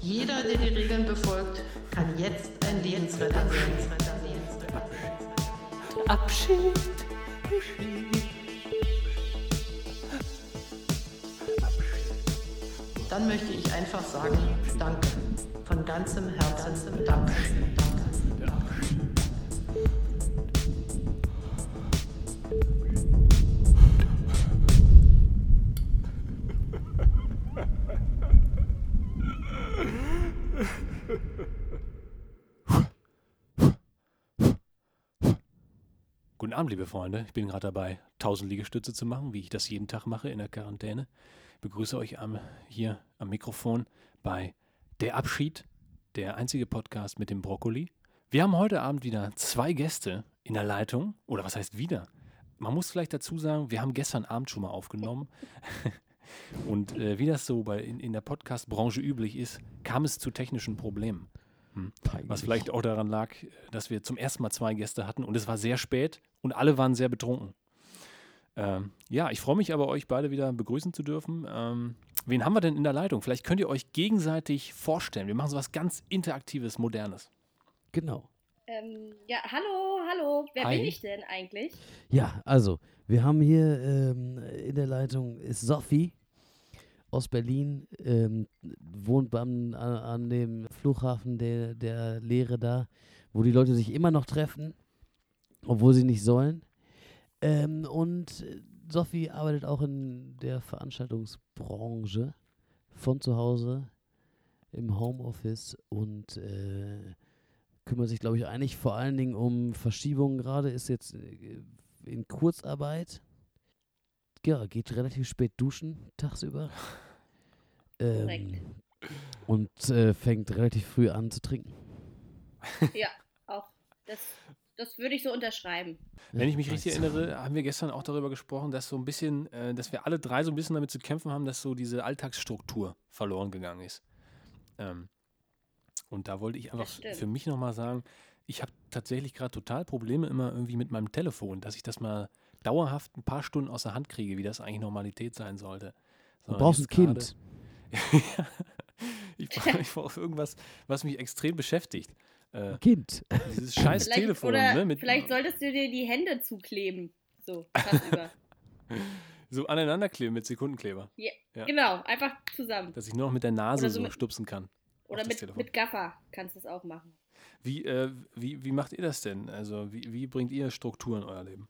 Jeder, der die Regeln befolgt, kann jetzt ein Lebensretter sein. Abschied. Dann möchte ich einfach sagen, danke. Von ganzem Herzen danke. Abend, liebe Freunde. Ich bin gerade dabei, 1000 Liegestütze zu machen, wie ich das jeden Tag mache in der Quarantäne. Ich begrüße euch am, hier am Mikrofon bei Der Abschied, der einzige Podcast mit dem Brokkoli. Wir haben heute Abend wieder zwei Gäste in der Leitung. Oder was heißt wieder? Man muss vielleicht dazu sagen, wir haben gestern Abend schon mal aufgenommen. Und äh, wie das so bei, in, in der Podcast-Branche üblich ist, kam es zu technischen Problemen. Hm. Was vielleicht auch daran lag, dass wir zum ersten Mal zwei Gäste hatten und es war sehr spät und alle waren sehr betrunken. Ähm, ja, ich freue mich aber, euch beide wieder begrüßen zu dürfen. Ähm, wen haben wir denn in der Leitung? Vielleicht könnt ihr euch gegenseitig vorstellen. Wir machen so was ganz Interaktives, Modernes. Genau. Ähm, ja, hallo, hallo. Wer Hi. bin ich denn eigentlich? Ja, also, wir haben hier ähm, in der Leitung ist Sophie aus Berlin, ähm, wohnt beim, an, an dem Flughafen der, der Lehre da, wo die Leute sich immer noch treffen, obwohl sie nicht sollen. Ähm, und äh, Sophie arbeitet auch in der Veranstaltungsbranche von zu Hause im Homeoffice und äh, kümmert sich, glaube ich, eigentlich vor allen Dingen um Verschiebungen gerade, ist jetzt äh, in Kurzarbeit. Ja, geht relativ spät duschen tagsüber. Ähm, und äh, fängt relativ früh an zu trinken. Ja, auch. Das, das würde ich so unterschreiben. Wenn ich mich richtig erinnere, haben wir gestern auch darüber gesprochen, dass so ein bisschen, äh, dass wir alle drei so ein bisschen damit zu kämpfen haben, dass so diese Alltagsstruktur verloren gegangen ist. Ähm, und da wollte ich einfach für mich nochmal sagen, ich habe tatsächlich gerade total Probleme immer irgendwie mit meinem Telefon, dass ich das mal dauerhaft ein paar Stunden aus der Hand kriege, wie das eigentlich Normalität sein sollte. Du Sondern brauchst ein Kind. ich brauche irgendwas, was mich extrem beschäftigt. Äh, Kind. dieses scheiß Vielleicht, Telefon, oder ne? Vielleicht solltest du dir die Hände zukleben. So, tagsüber. so aneinanderkleben mit Sekundenkleber. ja, Ja. Genau, einfach zusammen. Dass ich nur noch mit der Nase so so stupsen kann. Oder mit, Telefon. mit Gaffer kannst du es auch machen. Wie, äh, wie, wie macht ihr das denn? Also, wie, wie bringt ihr Struktur in euer Leben?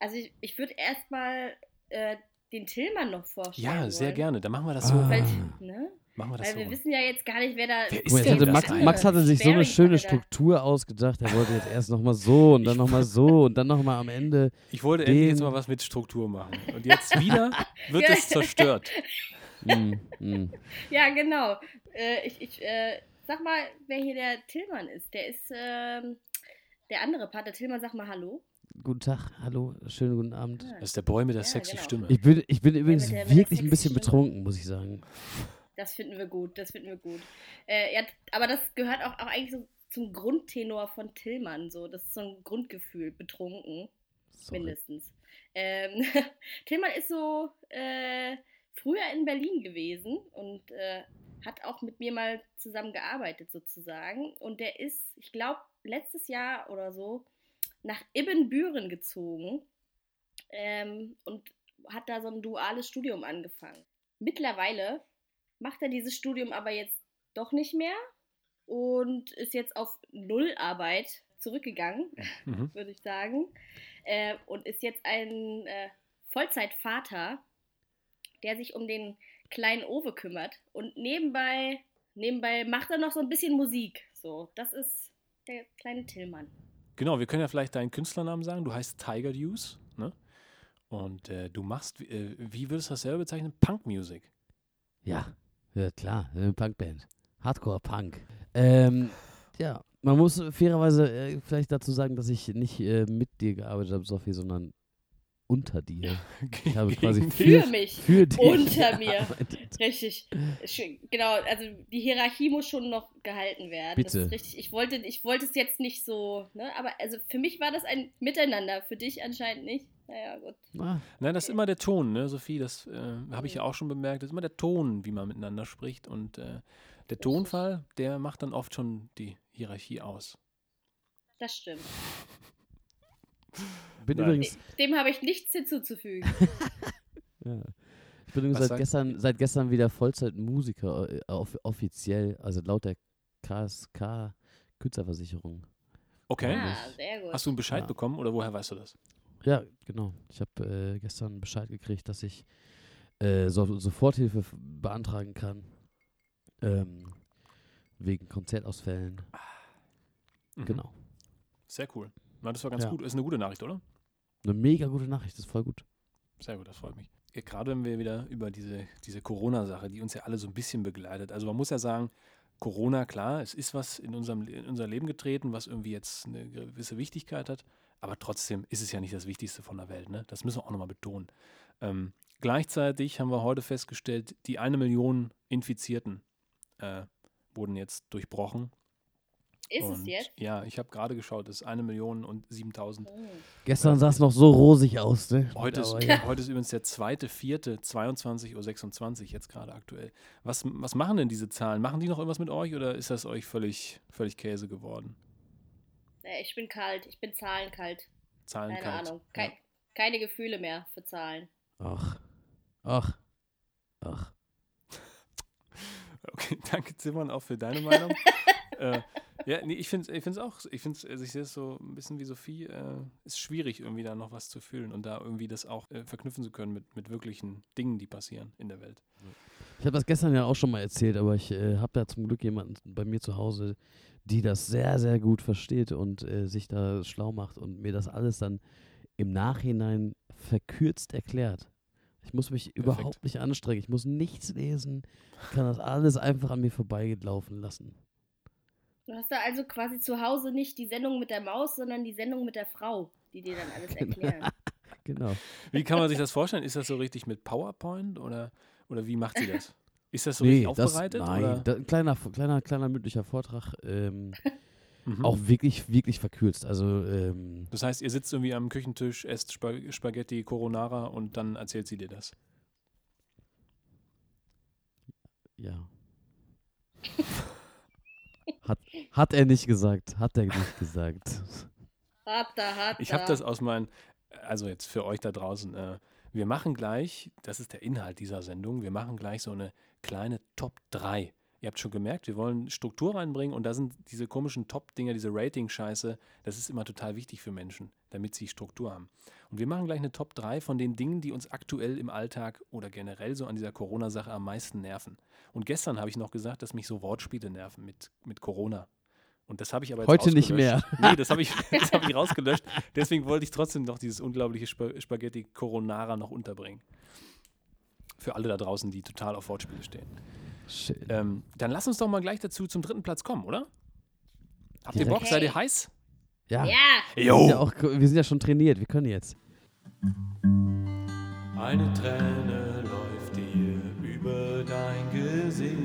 Also ich, ich würde erstmal äh, den Tillmann noch vorstellen. Ja, sehr wollen. gerne. Dann machen wir das so. Ah. Weil, ne? Machen wir das Weil so. wir wissen ja jetzt gar nicht, wer da. Wer ist hatte das Max? Max hatte sich so eine schöne. Struktur ausgedacht. Er wollte jetzt erst nochmal so und dann nochmal so und dann nochmal am Ende. Ich wollte endlich jetzt mal was mit Struktur machen. Und jetzt wieder wird Ja. es zerstört. Mm, mm. Ja, genau. Äh, ich ich äh, sag mal, wer hier der Tillmann ist. Der ist ähm, der andere Part. Der Tillmann, sag mal Hallo. Guten Tag, hallo, schönen guten Abend. Das ist der Boy mit der Ja, sexy genau. Stimme. Ich bin, ich bin übrigens mit der- wirklich ein bisschen Stimme. betrunken, muss ich sagen. Das finden wir gut, das finden wir gut. Äh, ja, aber das gehört auch, auch eigentlich so zum Grundtenor von Tillmann. So. Das ist so ein Grundgefühl, betrunken, Sorry. mindestens. Ähm, Tillmann ist so äh, früher in Berlin gewesen und äh, hat auch mit mir mal zusammen gearbeitet, sozusagen. Und der ist, ich glaube, letztes Jahr oder so nach Ibbenbüren gezogen ähm, und hat da so ein duales Studium angefangen. Mittlerweile macht er dieses Studium aber jetzt doch nicht mehr und ist jetzt auf Nullarbeit zurückgegangen, Mhm. würde ich sagen. Äh, und ist jetzt ein äh, Vollzeitvater, der sich um den kleinen Owe kümmert. Und nebenbei, nebenbei macht er noch so ein bisschen Musik. So, das ist der kleine Tillmann. Genau, wir können ja vielleicht deinen Künstlernamen sagen. Du heißt Tiger Deuce, ne? Und äh, du machst, äh, wie würdest du das selber bezeichnen? Punk Music. Ja, ja klar, eine Punkband. Hardcore-Punk. Ähm, ja, man muss fairerweise äh, vielleicht dazu sagen, dass ich nicht äh, mit dir gearbeitet habe, Sophie, sondern unter dir. Ich habe quasi für, Für mich. für dich Unter mir. gearbeitet. Richtig. Genau, also die Hierarchie muss schon noch gehalten werden. Das Bitte. ist richtig. Ich wollte, ich wollte es jetzt nicht so, ne? Aber also für mich war das ein Miteinander, für dich anscheinend nicht. Naja, gut. Ah, Nein, das ist immer der Ton, ne, Sophie, das äh, habe ich ja auch schon bemerkt. Das ist immer der Ton, wie man miteinander spricht. Und äh, der Tonfall, der macht dann oft schon die Hierarchie aus. Das stimmt. bin Nein. übrigens, Dem habe ich nichts hinzuzufügen. ja. ich bin übrigens seit gestern, seit gestern wieder Vollzeitmusiker, äh, off offiziell, also laut der KSK Künstlerversicherung. Okay. Ja. Ah, sehr gut. Hast du einen Bescheid Ja. bekommen oder woher weißt du das? Ja, genau. Ich habe äh, gestern Bescheid gekriegt, dass ich äh, so Soforthilfe beantragen kann. Ähm, wegen Konzertausfällen. Mhm. Genau. Sehr cool. Na, das war ganz Ja. gut. Ist eine gute Nachricht, oder? Eine mega gute Nachricht, das ist voll gut. Sehr gut, das freut mich. Gerade wenn wir wieder über diese, diese Corona-Sache, die uns ja alle so ein bisschen begleitet. Also man muss ja sagen, Corona, klar, es ist was in, unserem, in unser Leben getreten, was irgendwie jetzt eine gewisse Wichtigkeit hat. Aber trotzdem ist es ja nicht das Wichtigste von der Welt. Ne? Das müssen wir auch nochmal betonen. Ähm, gleichzeitig haben wir heute festgestellt, die eine Million Infizierten äh, wurden jetzt durchbrochen. Ist und es jetzt? Ja, ich habe gerade geschaut, es ist eine Million und 7000. Hm. Gestern sah es noch so rosig aus, ne? Heute ist, ja. heute ist übrigens der zweite, vierte, 22.26 Uhr jetzt gerade aktuell. Was, was machen denn diese Zahlen? Machen die noch irgendwas mit euch oder ist das euch völlig, völlig Käse geworden? Äh, Ich bin kalt. Ich bin zahlenkalt. Zahlen Keine. Ahnung. Kei Keine Gefühle mehr für Zahlen. Ach. Ach. Ach. Okay, danke Zimmern auch für deine Meinung. äh, ja, nee, ich finde es ich auch, ich finde also ich sehe es so ein bisschen wie Sophie, äh, ist schwierig irgendwie da noch was zu fühlen und da irgendwie das auch äh, verknüpfen zu können mit, mit wirklichen Dingen, die passieren in der Welt. Ich habe das gestern ja auch schon mal erzählt, aber ich äh, habe da zum Glück jemanden bei mir zu Hause, die das sehr, sehr gut versteht und äh, sich da schlau macht und mir das alles dann im Nachhinein verkürzt erklärt. Ich muss mich überhaupt nicht anstrengen, ich muss nichts lesen, ich kann das alles einfach an mir vorbeilaufen lassen. Du hast da also quasi zu Hause nicht die Sendung mit der Maus, sondern die Sendung mit der Frau, die dir dann alles Genau. erklären. Genau. Wie kann man sich das vorstellen? Ist das so richtig mit PowerPoint oder, oder wie macht sie das? Ist das so nee, richtig das, aufbereitet? nein, oder? da, ein kleiner, kleiner, kleiner mündlicher Vortrag, ähm, Mhm. auch wirklich, wirklich verkürzt. Also, ähm, Das heißt, ihr sitzt irgendwie am Küchentisch, esst Spa Spaghetti Coronara und dann erzählt sie dir das. ja. hat, hat er nicht gesagt, hat er nicht gesagt. Hat da, hat Ich da. habe das aus meinen, also jetzt für euch da draußen, äh, wir machen gleich, das ist der Inhalt dieser Sendung, wir machen gleich so eine kleine Top 3. Ihr habt schon gemerkt, wir wollen Struktur reinbringen und da sind diese komischen Top-Dinger, diese Rating-Scheiße, das ist immer total wichtig für Menschen, damit sie Struktur haben. Und wir machen gleich eine Top 3 von den Dingen, die uns aktuell im Alltag oder generell so an dieser Corona-Sache am meisten nerven. Und gestern habe ich noch gesagt, dass mich so Wortspiele nerven mit, mit Corona. Und das habe ich aber jetzt Heute nicht rausgelöscht. Nee, das habe ich, das hab ich rausgelöscht. Deswegen wollte ich trotzdem noch dieses unglaubliche Sp Spaghetti Coronara noch unterbringen. Für alle da draußen, die total auf Wortspiele stehen. Schön. Ähm, dann lass uns doch mal gleich dazu zum dritten Platz kommen, oder? Habt ihr Direkt. Bock? Seid ihr heiß? ja, Ja, Wir, sind ja auch, wir sind ja schon trainiert, wir können jetzt. Eine Träne läuft dir über dein Gesicht.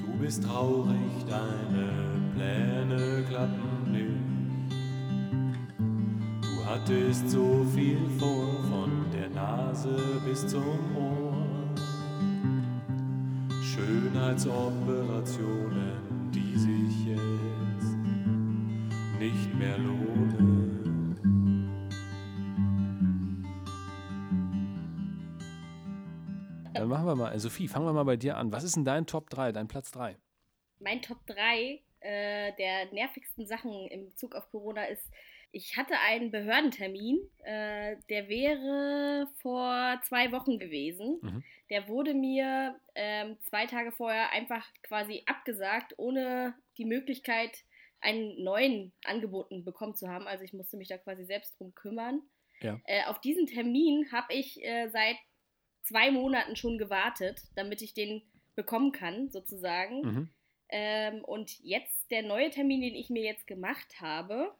Du bist traurig, deine Pläne klappen hattest so viel vor, von der Nase bis zum Ohr. Schönheitsoperationen, die sich jetzt nicht mehr lohnen. Dann machen wir mal, äh, Sophie, fangen wir mal bei dir an. Was ist denn dein Top 3, dein Platz 3? mein Top 3 äh, der nervigsten Sachen im Bezug auf Corona ist, ich hatte einen Behördentermin, äh, der wäre vor zwei Wochen gewesen. Mhm. Der wurde mir ähm, zwei Tage vorher einfach quasi abgesagt, ohne die Möglichkeit, einen neuen angeboten bekommen zu haben. Also ich musste mich da quasi selbst drum kümmern. Ja. Äh, auf diesen Termin habe ich äh, seit zwei Monaten schon gewartet, damit ich den bekommen kann, sozusagen. Mhm. Ähm, und jetzt der neue Termin, den ich mir jetzt gemacht habe,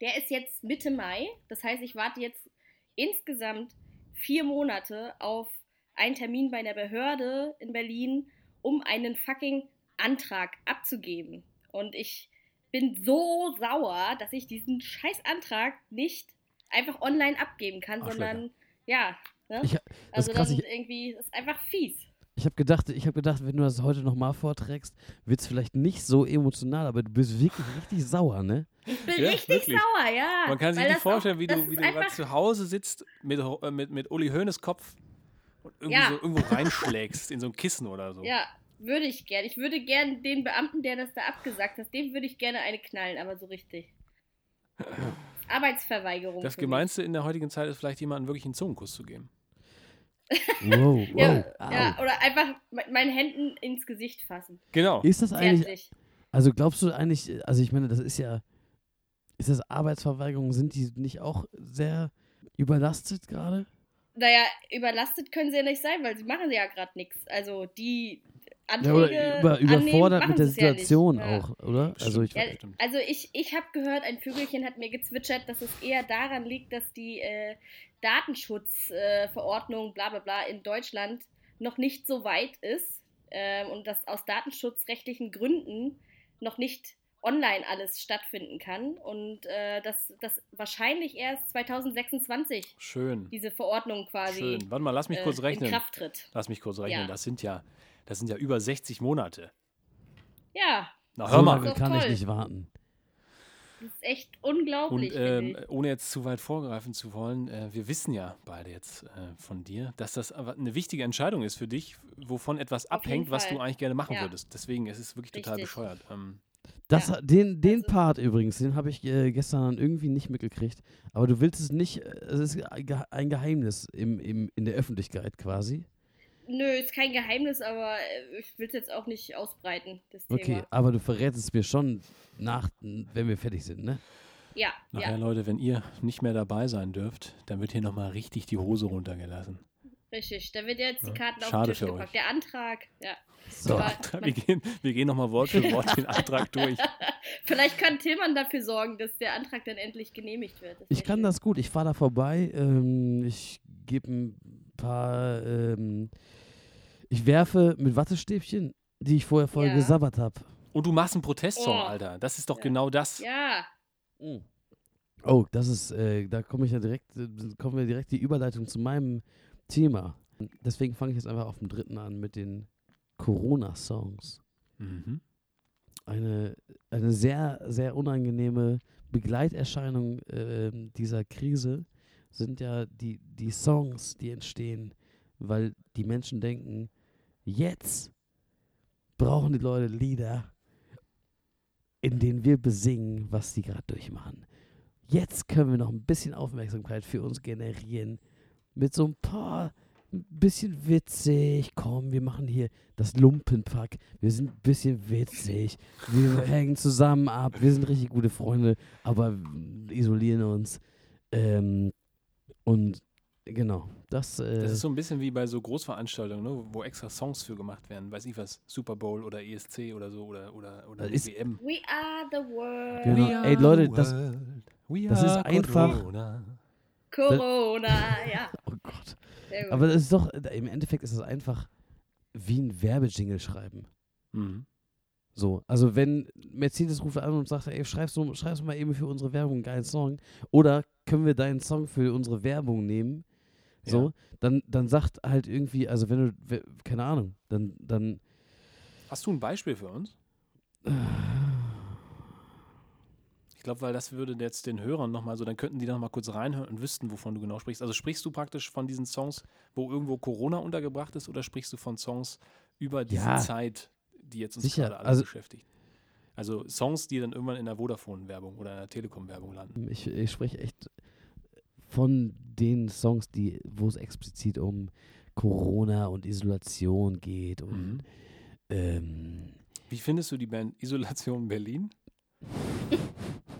der ist jetzt Mitte Mai. Das heißt, ich warte jetzt insgesamt vier Monate auf einen Termin bei der Behörde in Berlin, um einen fucking Antrag abzugeben. Und ich bin so sauer, dass ich diesen Scheißantrag nicht einfach online abgeben kann, Arschlöcher. sondern ja. Ne? Ich, das also ist krass, dann ich, irgendwie, das ist einfach fies. Ich habe gedacht, ich habe gedacht, wenn du das heute nochmal vorträgst, wird es vielleicht nicht so emotional, aber du bist wirklich richtig sauer, ne? Ich bin Ja, richtig wirklich. sauer, ja. Man kann sich weil nicht das auch- vorstellen, wie du, wie du gerade zu Hause sitzt mit, äh, mit, mit Uli Hoeneß Kopf und irgendwie Ja. so irgendwo reinschlägst in so ein Kissen oder so. Ja, würde ich gern. Ich würde gern den Beamten, der das da abgesagt hat, dem würde ich gerne eine knallen, aber so richtig. Arbeitsverweigerung. Das. Gemeinste in der heutigen Zeit ist vielleicht jemandem wirklich einen Zungenkuss zu geben. Wow, wow. Ja, ja, oder einfach mit meinen Händen ins Gesicht fassen. Genau. Ist das eigentlich, Zärtlich. also glaubst du eigentlich, also ich meine, das ist ja, ist das Arbeitsverweigerung, sind die nicht auch sehr überlastet gerade? Naja, überlastet können sie ja nicht sein, weil sie machen ja gerade nichts. Also die Ja, Anträge oder über, annehmen, überfordert machen mit der ja. Situation Ja. auch, oder? Also ich. Ja, also ich, ich habe gehört, ein Vögelchen hat mir gezwitschert, dass es eher daran liegt, dass die äh, Datenschutzverordnung, äh, bla bla bla in Deutschland noch nicht so weit ist ähm, und dass aus datenschutzrechtlichen Gründen noch nicht online alles stattfinden kann und äh, dass das wahrscheinlich erst 2026 Schön. diese Verordnung quasi Schön. Warte mal, lass mich äh, kurz in rechnen. Kraft tritt. Lass mich kurz rechnen. Ja. Das sind ja, das sind ja über 60 Monate. Ja, Na, so hör lange mal. Kann ich toll. nicht warten. Das ist echt Und unglaublich. finde ähm, ohne jetzt zu weit vorgreifen zu wollen, äh, wir wissen ja beide jetzt äh, von dir, dass das aber eine wichtige Entscheidung ist für dich, wovon etwas Auf abhängt, was du eigentlich gerne machen Ja. würdest. Deswegen es ist es wirklich total Richtig. bescheuert. Ähm, Das, Ja. Den, den Also- Part übrigens, den habe ich äh, gestern irgendwie nicht mitgekriegt. Aber du willst es nicht, äh, es ist ein Geheimnis im, im, in der Öffentlichkeit quasi. Nö, ist kein Geheimnis, aber äh, ich will es jetzt auch nicht ausbreiten, das Okay, Thema. aber du verrätst es mir schon nach, wenn wir fertig sind, ne? Ja, nachher, ja, Leute, wenn ihr nicht mehr dabei sein dürft, dann wird hier nochmal richtig die Hose runtergelassen. richtig. Da wird jetzt die Ja, Karten auf schade den Tisch für gepackt. euch. Der Antrag, ja. So. Aber Wir gehen, wir gehen nochmal Wort für Wort den Antrag durch. vielleicht kann Tillmann dafür sorgen, dass der Antrag dann endlich genehmigt wird. Das Ich kann schön. das gut. Ich fahre da vorbei. Ähm, ich gebe ein paar. Ähm, ich werfe mit Wattestäbchen, die ich vorher voll Ja. gesabbert habe. Und du machst einen Protestsong, Oh. Alter. Das ist doch Ja. genau das. Ja, Oh, das ist, äh, da komme ich ja direkt, äh, kommen wir direkt die Überleitung zu meinem Thema. Deswegen fange ich jetzt einfach auf dem dritten an mit den Corona-Songs. Mhm. Eine, eine sehr, sehr unangenehme Begleiterscheinung ähm, dieser Krise sind ja die, die Songs, die entstehen, weil die Menschen denken, jetzt brauchen die Leute Lieder, in denen wir besingen, was sie gerade durchmachen. Jetzt können wir noch ein bisschen Aufmerksamkeit für uns generieren mit so ein paar ein bisschen witzig. Komm, wir machen hier das Lumpenpack. Wir sind ein bisschen witzig. Wir hängen zusammen ab. Wir sind richtig gute Freunde, aber isolieren uns. Ähm, und genau, das. Äh, Das ist so ein bisschen wie bei so Großveranstaltungen, ne, wo extra Songs für gemacht werden. Weiß ich was, Super Bowl oder ESC oder so oder, oder, oder Das ist- WM. we are the world. Genau. We Ey, are Leute, the das- world. We das ist einfach- Corona. Corona, ja. oh Gott. Aber das ist doch, im Endeffekt ist das einfach wie ein Werbejingle schreiben. Mhm. So, also wenn Mercedes ruft an und sagt, ey, schreibst du, schreibst du mal eben für unsere Werbung einen geilen Song oder können wir deinen Song für unsere Werbung nehmen? So, Ja. dann, dann sagt halt irgendwie, also wenn du, keine Ahnung, dann, dann Hast du ein Beispiel für uns? Ich glaube, weil das würde jetzt den Hörern nochmal so, dann könnten die nochmal kurz reinhören und wüssten, wovon du genau sprichst. Also sprichst du praktisch von diesen Songs, wo irgendwo Corona untergebracht ist, oder sprichst du von Songs über diese Ja. Zeit, die jetzt uns Sicher, gerade alle also- beschäftigt? Also Songs, die dann irgendwann in der Vodafone-Werbung oder in der Telekom-Werbung landen. ich, ich spreche echt von den Songs, die, wo es explizit um Corona und Isolation geht und Mhm. ähm, Wie findest du die Band Isolation Berlin?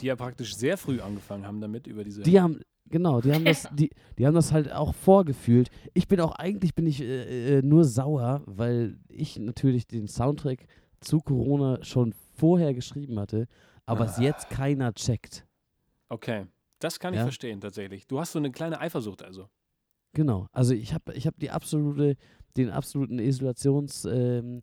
die ja praktisch sehr früh angefangen haben damit, über diese. Die haben, genau, die haben das, die, die haben das halt auch vorgefühlt. Ich bin auch, eigentlich bin ich äh, äh, nur sauer, weil ich natürlich den Soundtrack zu Corona schon vorher geschrieben hatte, aber es Ah. jetzt keiner checkt. okay, das kann ich Ja. verstehen tatsächlich. Du hast so eine kleine Eifersucht also. Genau. Also ich habe ich hab die absolute, den absoluten Isolations, ähm,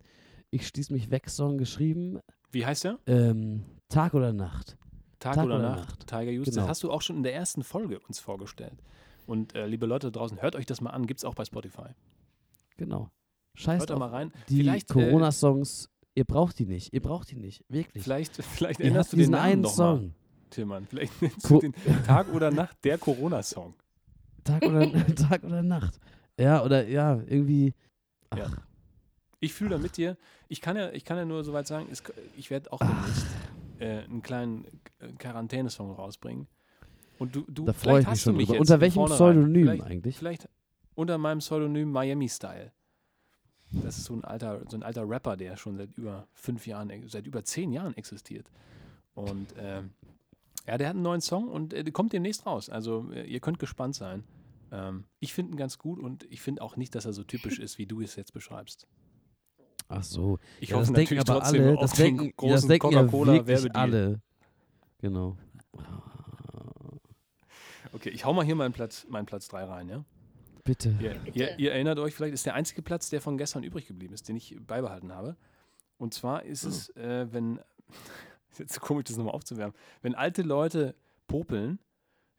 ich schließe mich weg Song geschrieben. Wie heißt der? Ähm, Tag oder Nacht. Tag, Tag oder, oder Nacht. Nacht. Tiger Justus. Genau. Das hast du auch schon in der ersten Folge uns vorgestellt. Und äh, liebe Leute da draußen, hört euch das mal an. Gibt es auch bei Spotify. Genau. Scheiß Hört auf mal rein. die Vielleicht, äh, Corona-Songs. Ihr braucht die nicht. Ihr braucht die nicht. Wirklich. Vielleicht, vielleicht habt du den diesen Namen einen noch mal, Song. Tillmann. Vielleicht Co- den Tag oder Nacht der Corona-Song. Tag oder, Tag oder Nacht. Ja, oder ja, irgendwie. Ach, Ja. Ich fühle da mit dir. Ich kann ja, ich kann ja nur soweit sagen, es, ich werde auch demnächst äh, einen kleinen äh, Quarantänesong rausbringen. Und du, du da vielleicht freue ich mich hast du schon mich Unter welchem. Pseudonym vielleicht, eigentlich? Vielleicht unter meinem Pseudonym Miami Style. Das ist so ein alter, so ein alter Rapper, der schon seit über fünf Jahren, seit über zehn Jahren existiert. Und ähm, ja, der hat einen neuen Song und äh, der kommt demnächst raus. Also äh, ihr könnt gespannt sein. Ähm, ich finde ihn ganz gut und ich finde auch nicht, dass er so typisch ist, wie du es jetzt beschreibst. Ach so. Ich ja, hoffe das natürlich aber trotzdem alle. auf Das den denken, großen das denken ja alle. Genau. Okay, ich hau mal hier meinen Platz, meinen Platz 3 rein, ja? Bitte. Ihr, ihr, ihr erinnert euch vielleicht, ist der einzige Platz, der von gestern übrig geblieben ist, den ich beibehalten habe. Und zwar ist es, äh, wenn, ist jetzt so komisch, das nochmal aufzuwärmen, wenn alte Leute popeln,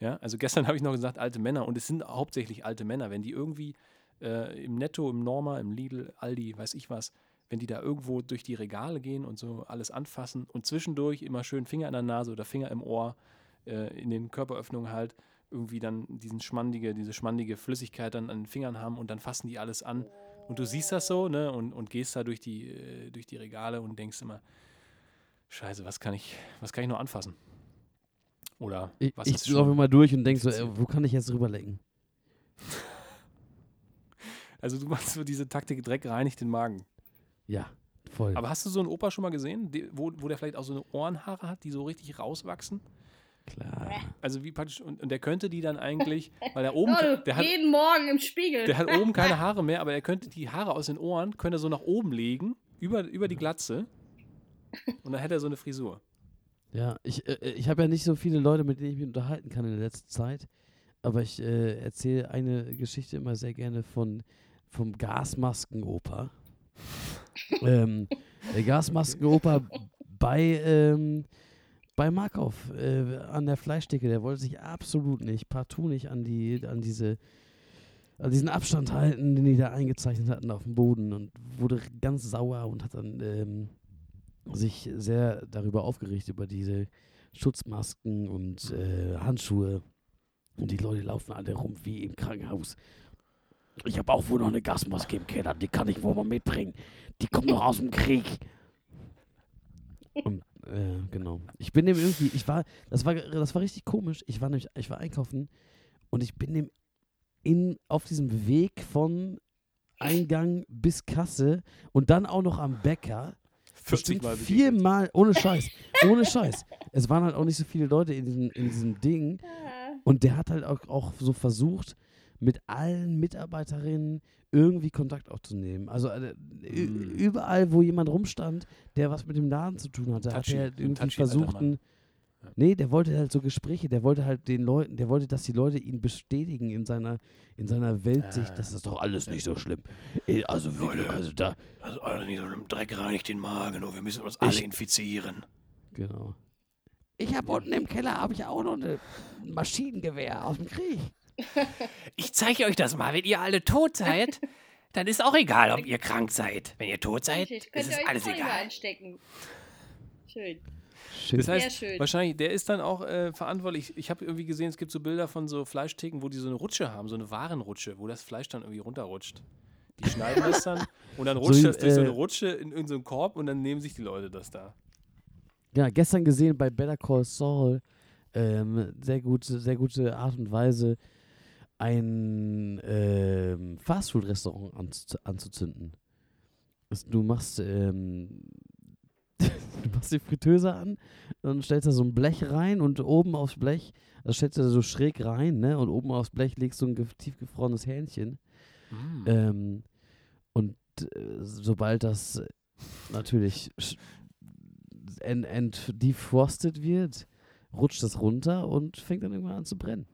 ja, also gestern habe ich noch gesagt, alte Männer, und es sind hauptsächlich alte Männer, wenn die irgendwie äh, im Netto, im Norma, im Lidl, Aldi, weiß ich was, wenn die da irgendwo durch die Regale gehen und so alles anfassen und zwischendurch immer schön Finger in der Nase oder Finger im Ohr, äh, in den Körperöffnungen halt, irgendwie dann diesen schmandige, diese schmandige Flüssigkeit dann an den Fingern haben und dann fassen die alles an. Und du siehst das so, ne, und, und gehst da durch die, äh, durch die Regale und denkst immer, Scheiße, was kann ich, was kann ich noch anfassen? Oder Ich, was ich ist laufe immer durch und denke so, infiziert? äh, wo kann ich jetzt drüber lecken? Also du machst so diese Taktik, Dreck reinigt den Magen. Ja, voll. Aber hast du so einen Opa schon mal gesehen, die, wo, wo der vielleicht auch so eine Ohrenhaare hat, die so richtig rauswachsen? Klar. Also wie praktisch, und, und der könnte die dann eigentlich, weil er oben, Oh, der hat, jeden Morgen im Spiegel. der hat oben keine Haare mehr, aber er könnte die Haare aus den Ohren, könnte er so nach oben legen, über, über die Glatze. Und dann hätte er so eine Frisur. Ja, ich, äh, ich habe ja nicht so viele Leute, mit denen ich mich unterhalten kann in der letzten Zeit. Aber ich äh, erzähle eine Geschichte immer sehr gerne von vom Gasmaskenoper. ähm, der Gasmaskenoper bei, ähm, bei Markov äh, an der Fleischdecke, der wollte sich absolut nicht, partout nicht an die, an diese, an diesen Abstand halten, den die da eingezeichnet hatten auf dem Boden und wurde ganz sauer und hat dann ähm, sich sehr darüber aufgeregt, über diese Schutzmasken und äh, Handschuhe. Und die Leute laufen alle rum wie im Krankenhaus. Ich habe auch wohl noch eine Gasmaske im Keller, die kann ich wohl mal mitbringen. Die kommt noch aus dem Krieg. Und, äh, genau. Ich bin dem irgendwie, ich war, das war, das war richtig komisch. Ich war nämlich, ich war einkaufen und ich bin dem in, auf diesem Weg von Eingang bis Kasse und dann auch noch am Bäcker 40 bestimmt Mal viermal, ohne Scheiß, ohne Scheiß. Es waren halt auch nicht so viele Leute in diesem, in diesem Ding. Und der hat halt auch, auch so versucht, mit allen Mitarbeiterinnen irgendwie Kontakt aufzunehmen. Also äh, Mm. überall, wo jemand rumstand, der was mit dem Laden zu tun hatte, hat Touchy, er halt irgendwie versucht, Mann. Ein, Nee, der wollte halt so Gespräche, der wollte halt den Leuten, der wollte, dass die Leute ihn bestätigen in seiner, in seiner Weltsicht, Ah. das ist doch alles nicht so schlimm. Äh, Also wirklich, also da, Also alle nicht so einem Dreck reinigt den Magen, und wir müssen uns alle alle infizieren. genau. Ich habe unten im Keller, habe ich auch noch ein Maschinengewehr aus dem Krieg. Ich zeige euch das mal. Wenn ihr alle tot seid, dann ist auch egal, ob ihr krank seid. Wenn ihr tot seid, Könnt ist ihr es euch alles auch nicht mehr egal. anstecken. Schön. Schön. Das heißt, Sehr schön. wahrscheinlich, der ist dann auch äh, verantwortlich. Ich habe irgendwie gesehen, es gibt so Bilder von so Fleischtheken, wo die so eine Rutsche haben, so eine Warenrutsche, wo das Fleisch dann irgendwie runterrutscht. Die schneiden das dann und dann rutscht So, das durch so eine äh, Rutsche in, in so einen Korb und dann nehmen sich die Leute das da. Ja, gestern gesehen bei Better Call Saul, ähm, sehr gute, sehr gute Art und Weise, ein ähm, Fastfood-Restaurant anzu anzuzünden. Du machst, ähm, du machst die Fritteuse an und stellst da so ein Blech rein und oben aufs Blech, das stellst du da so schräg rein, ne? Und oben aufs Blech legst du ein ge- tiefgefrorenes Hähnchen. Mm. Ähm, und äh, sobald das natürlich ent, ent defrostet wird, rutscht das runter und fängt dann irgendwann an zu brennen.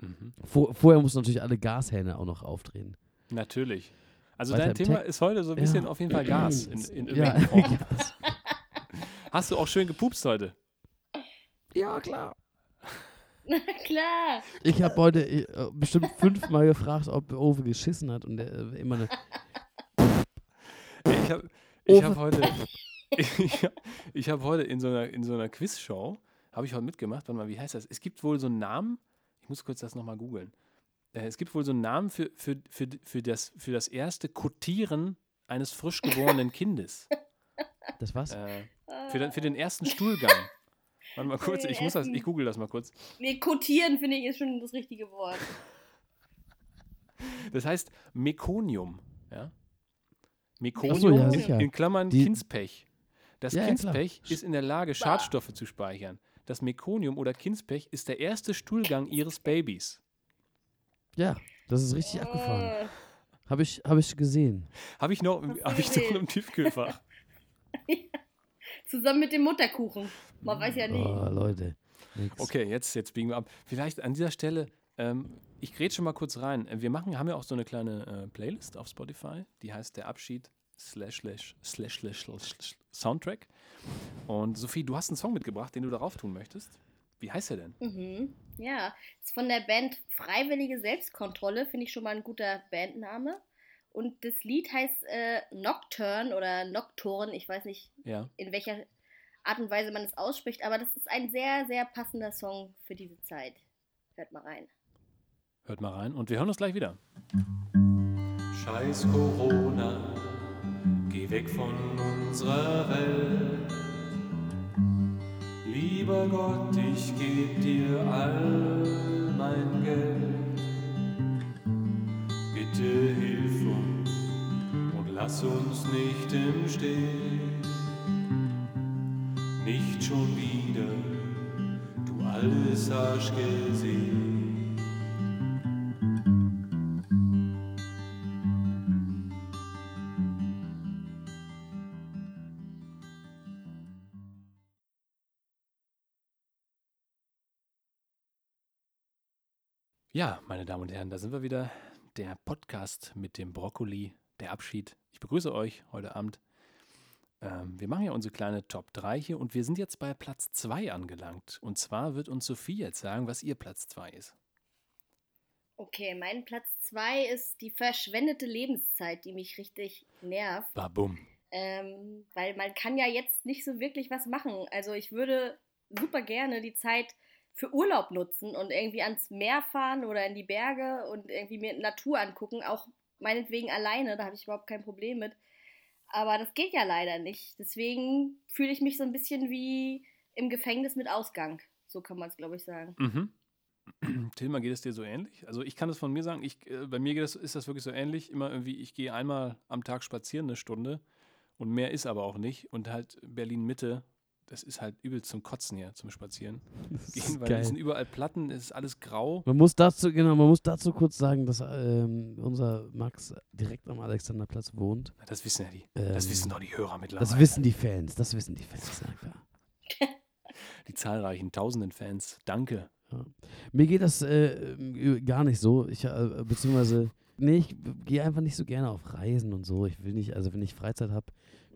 Mhm. Vor, vorher musst du natürlich alle Gashähne auch noch aufdrehen. Natürlich. Also Weiter dein Thema Text. ist heute so ein bisschen Ja. auf jeden Fall Gas in, in Ja. irgendeiner Form. Hast du auch schön gepupst heute? Ja, klar. Na klar. Ich habe heute äh, bestimmt fünfmal gefragt, ob Ove geschissen hat und der äh, immer eine. Ich habe ich hab heute, ich hab, ich hab heute in so einer, in so einer Quizshow, habe ich heute mitgemacht, warte mal, wie heißt das? Es gibt wohl so einen Namen, ich muss kurz das nochmal googeln. Äh, es gibt wohl so einen Namen für, für, für, für, das, für das erste Kotieren eines frisch geborenen Kindes. Das was? Äh, für, den, für den ersten Stuhlgang. Warte mal kurz, ich muss das, ich google das mal kurz. Nee, kotieren finde ich ist schon das richtige Wort. Das heißt Mekonium. Ja? Mekonium so, ja, in, in Klammern Die- Kindspech. Das Ja, ja. Kindspech ist in der Lage, Schadstoffe zu speichern. Das Mekonium oder Kindspech ist der erste Stuhlgang ihres Babys. Ja, das ist richtig abgefahren. Äh, Habe ich, hab ich gesehen. Habe ich noch, habe ich noch im Tiefkühlfach. zusammen mit dem Mutterkuchen. Man weiß ja nie. Oh, Leute. Nix. Okay, jetzt, jetzt biegen wir ab. Vielleicht an dieser Stelle, ähm, ich grätsche mal kurz rein. Wir machen, haben ja auch so eine kleine äh, Playlist auf Spotify, die heißt Der Abschied slash slash slash slash slash Soundtrack. Und Sophie, du hast einen Song mitgebracht, den du darauf tun möchtest. Wie heißt er denn? Mhm. Ja, ist von der Band Freiwillige Selbstkontrolle, finde ich schon mal ein guter Bandname. Und das Lied heißt äh, Nocturne oder Nocturne, ich weiß nicht, Ja. in welcher Art und Weise man es ausspricht, aber das ist ein sehr, sehr passender Song für diese Zeit. Hört mal rein. Hört mal rein und wir hören uns gleich wieder. Scheiß Corona, geh weg von unserer Welt. Lieber Gott, ich geb dir all mein Geld. Bitte hilf uns und lass uns nicht im Stehen. Nicht schon wieder, du alles hast gesehen. Ja, meine Damen und Herren, da sind wir wieder. Der Podcast mit dem Brokkoli, der Abschied. Ich begrüße euch heute Abend. Ähm, wir machen ja unsere kleine Top 3 hier und wir sind jetzt bei Platz 2 angelangt. Und zwar wird uns Sophie jetzt sagen, was ihr Platz 2 ist. Okay, mein Platz 2 ist die verschwendete Lebenszeit, die mich richtig nervt. Babum. Ähm, weil man kann ja jetzt nicht so wirklich was machen. Also ich würde super gerne die Zeit für Urlaub nutzen und irgendwie ans Meer fahren oder in die Berge und irgendwie mir Natur angucken, auch meinetwegen alleine, da habe ich überhaupt kein Problem mit. Aber das geht ja leider nicht. Deswegen fühle ich mich so ein bisschen wie im Gefängnis mit Ausgang. So kann man es, glaube ich, sagen. Mhm. Tilma, geht es dir so ähnlich? Also ich kann das von mir sagen, ich, äh, bei mir das, ist das wirklich so ähnlich. Immer irgendwie, ich gehe einmal am Tag spazieren eine Stunde und mehr ist aber auch nicht. Und halt Berlin Mitte, das ist halt übel zum Kotzen hier, zum Spazieren. Das Gehen, ist weil es sind geil. überall Platten, es ist alles grau. Man muss dazu, genau, man muss dazu kurz sagen, dass ähm, unser Max direkt am Alexanderplatz wohnt. Das wissen ja die. Das Ähm, wissen doch die Hörer mittlerweile. Das wissen die Fans, das wissen die Fans. Klar. die zahlreichen tausenden Fans. Danke. Mir geht das äh, ähm, gar nicht so. Ich, äh, beziehungsweise, nee, ich gehe einfach nicht so gerne auf Reisen und so. Ich will nicht, also wenn ich Freizeit habe,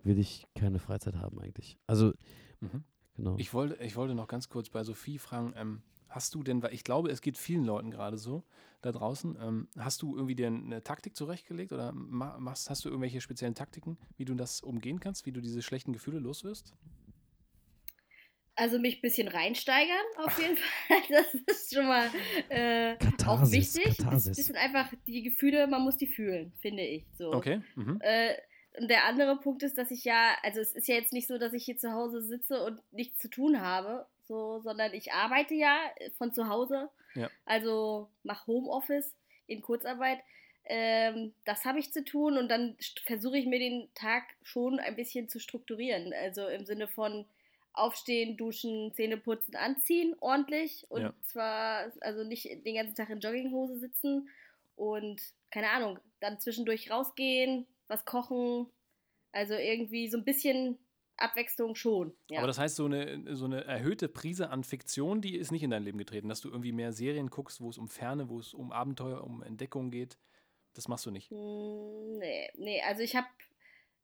will ich keine Freizeit haben eigentlich. Also, Mhm. genau. Ich, wollte, ich wollte noch ganz kurz bei Sophie fragen, ähm, hast du denn, weil ich glaube, es geht vielen Leuten gerade so da draußen, ähm, hast du irgendwie dir eine Taktik zurechtgelegt oder ma- machst, hast du irgendwelche speziellen Taktiken, wie du das umgehen kannst, wie du diese schlechten Gefühle loswirst? Also mich ein bisschen reinsteigern, auf jeden Fall. Das ist schon mal äh, auch Katharsis, wichtig. Das, Katharsis. das sind einfach die Gefühle, man muss die fühlen, finde ich. So. Okay. Mhm. Äh, und der andere Punkt ist, dass ich ja, also es ist ja jetzt nicht so, dass ich hier zu Hause sitze und nichts zu tun habe, so, sondern ich arbeite ja von zu Hause. Ja. Also mache Homeoffice in Kurzarbeit. Ähm, das habe ich zu tun und dann versuche ich mir den Tag schon ein bisschen zu strukturieren. Also im Sinne von aufstehen, duschen, Zähne putzen, anziehen, ordentlich. Und Ja. zwar, also nicht den ganzen Tag in Jogginghose sitzen und keine Ahnung, dann zwischendurch rausgehen, was kochen. Also irgendwie so ein bisschen Abwechslung schon. Ja. Aber das heißt, so eine, so eine erhöhte Prise an Fiktion, die ist nicht in dein Leben getreten, dass du irgendwie mehr Serien guckst, wo es um Ferne, wo es um Abenteuer, um Entdeckung geht. Das machst du nicht. Hm, Nee, nee, also ich habe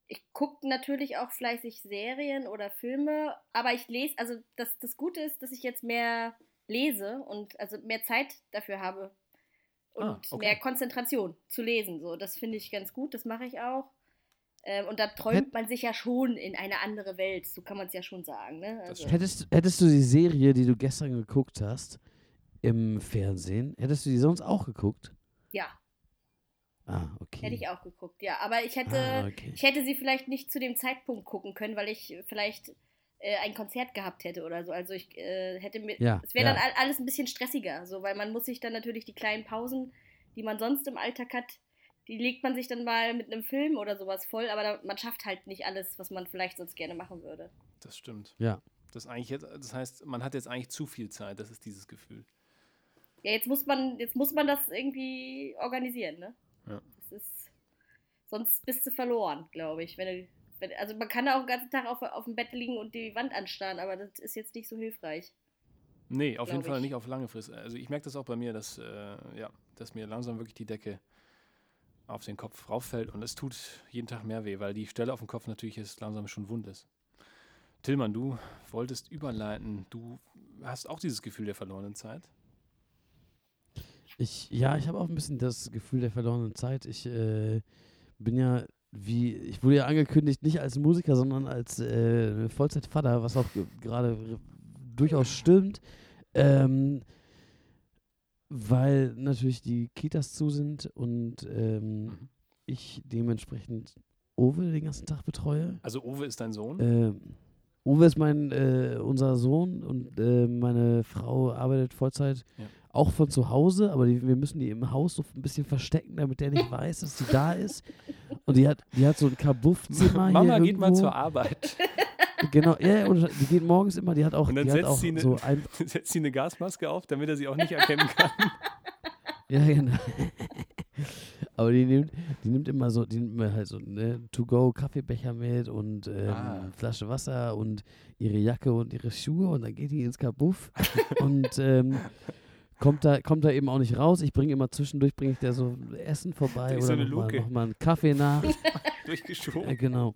ich gucke natürlich auch fleißig Serien oder Filme, aber ich lese, also das, das Gute ist, dass ich jetzt mehr lese und also mehr Zeit dafür habe und Ah, okay. mehr Konzentration zu lesen. So, das finde ich ganz gut, das mache ich auch. Ähm, und da träumt man sich ja schon in eine andere Welt, so kann man es ja schon sagen. Ne? Also, Hättest, hättest du die Serie, die du gestern geguckt hast, im Fernsehen, hättest du die sonst auch geguckt? ja, Ah, okay. hätte ich auch geguckt, ja. Aber ich hätte, Ah, okay. ich hätte sie vielleicht nicht zu dem Zeitpunkt gucken können, weil ich vielleicht äh, ein Konzert gehabt hätte oder so. Also ich äh, hätte mir, Ja, es wäre ja. dann all- alles ein bisschen stressiger, so, weil man muss sich dann natürlich die kleinen Pausen, die man sonst im Alltag hat, die legt man sich dann mal mit einem Film oder sowas voll, aber da, man schafft halt nicht alles, was man vielleicht sonst gerne machen würde. Das stimmt. Ja. Das, ist eigentlich jetzt, das heißt, man hat jetzt eigentlich zu viel Zeit, das ist dieses Gefühl. Ja, jetzt muss man, jetzt muss man das irgendwie organisieren, ne? Ja. Das ist, sonst bist du verloren, glaube ich. Wenn du, also man kann auch den ganzen Tag auf, auf dem Bett liegen und die Wand anstarren, aber das ist jetzt nicht so hilfreich. Nee, auf jeden Fall ich. nicht auf lange Frist. Also ich merke das auch bei mir, dass, äh, ja, dass mir langsam wirklich die Decke auf den Kopf rauffällt und es tut jeden Tag mehr weh, weil die Stelle auf dem Kopf natürlich jetzt langsam schon wund ist. Tillmann, du wolltest überleiten. Du hast auch dieses Gefühl der verlorenen Zeit. Ich, ja, ich habe auch ein bisschen das Gefühl der verlorenen Zeit. Ich äh, bin ja, wie, ich wurde ja angekündigt, nicht als Musiker, sondern als äh, Vollzeitvater, was auch ge- gerade durchaus stimmt. Ähm, weil natürlich die Kitas zu sind und ähm, Mhm. ich dementsprechend Owe den ganzen Tag betreue. Also Owe ist dein Sohn. Ähm, Uwe ist mein, äh, unser Sohn und äh, meine Frau arbeitet Vollzeit Ja. auch von zu Hause, aber die, wir müssen die im Haus so ein bisschen verstecken, damit der nicht weiß, dass sie da ist. Und die hat, die hat so ein Kabuff-Zimmer Mama hier geht mal zur Arbeit. Genau, ja, und die geht morgens immer, die hat auch, Und dann setzt auch sie ne- so ein, Setzt sie eine Gasmaske auf, damit er sie auch nicht erkennen kann. Ja, genau. Aber die nimmt, die nimmt immer so, die nimmt immer halt so ne, To-Go-Kaffeebecher mit und ähm, Ah. Flasche Wasser und ihre Jacke und ihre Schuhe und dann geht die ins Kabuff und ähm, kommt da, kommt da eben auch nicht raus. Ich bringe immer zwischendurch, bringe ich da so Essen vorbei Durch so oder eine nochmal Luke. noch mal einen Kaffee nach. Durchgeschoben. äh, genau.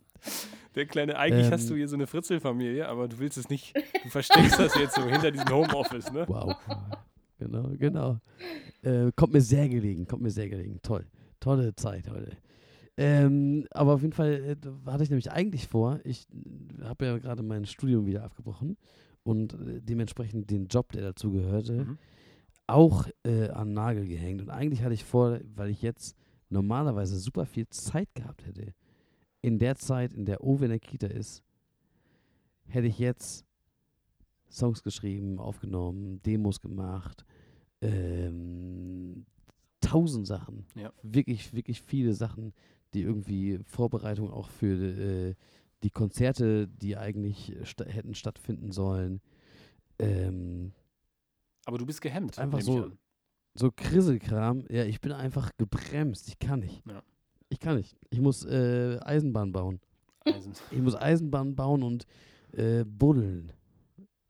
Der kleine, eigentlich Ähm. hast du hier so eine Fritzelfamilie, aber du willst es nicht. Du versteckst das jetzt so hinter diesem Homeoffice, ne? Wow. genau, genau. Äh, kommt mir sehr gelegen, kommt mir sehr gelegen. Toll. Tolle Zeit heute. Ähm, aber auf jeden Fall äh, hatte ich nämlich eigentlich vor, ich habe ja gerade mein Studium wieder abgebrochen und äh, dementsprechend den Job, der dazu gehörte, Mhm. Auch äh, an den Nagel gehängt. Und eigentlich hatte ich vor, weil ich jetzt normalerweise super viel Zeit gehabt hätte, in der Zeit, in der Owe in der Kita ist, hätte ich jetzt Songs geschrieben, aufgenommen, Demos gemacht, ähm, tausend Sachen. Ja. Wirklich, wirklich viele Sachen, die irgendwie Vorbereitung auch für äh, die Konzerte, die eigentlich sta hätten stattfinden sollen. Ähm, Aber du bist gehemmt. Einfach so- so Krisselkram, ja, ich bin einfach gebremst. Ich kann nicht. Ja. Ich kann nicht. Ich muss äh, Eisenbahn bauen. Eisen. Ich muss Eisenbahn bauen und äh, buddeln.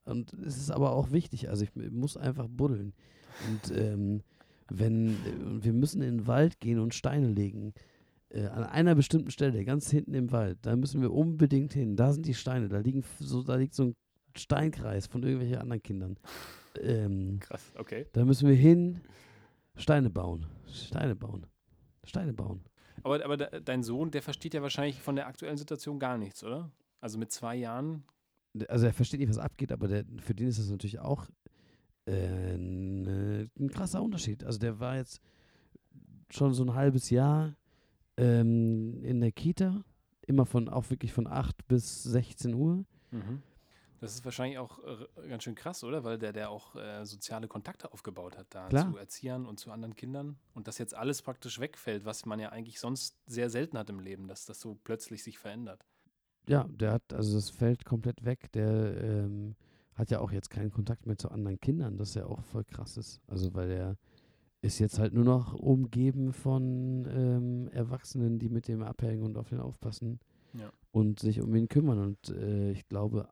Und es ist aber auch wichtig, also ich muss einfach buddeln. Und ähm, wenn äh, wir müssen in den Wald gehen und Steine legen, äh, an einer bestimmten Stelle, ganz hinten im Wald, da müssen wir unbedingt hin. Da sind die Steine, da liegen so, da liegt so ein Steinkreis von irgendwelchen anderen Kindern. Ähm, Krass, okay. da müssen wir hin, Steine bauen, Steine bauen, Steine bauen. Aber, aber de- dein Sohn, der versteht ja wahrscheinlich von der aktuellen Situation gar nichts, oder? Also mit zwei Jahren. also er versteht nicht, was abgeht, aber der, für den ist das natürlich auch äh, ne, ein krasser Unterschied. Also der war jetzt schon so ein halbes Jahr ähm, in der Kita, immer von, auch wirklich von 8 bis 16 Uhr. Mhm. Das ist wahrscheinlich auch äh, ganz schön krass, oder? Weil der, der auch äh, soziale Kontakte aufgebaut hat da Klar. zu Erziehern und zu anderen Kindern. Und das jetzt alles praktisch wegfällt, was man ja eigentlich sonst sehr selten hat im Leben, dass das so plötzlich sich verändert. Ja, der hat, also das fällt komplett weg. Der ähm, hat ja auch jetzt keinen Kontakt mehr zu anderen Kindern, das ja auch voll krass ist. Also weil der ist jetzt halt nur noch umgeben von ähm, Erwachsenen, die mit dem abhängen und auf den aufpassen Ja. und sich um ihn kümmern. Und äh, ich glaube,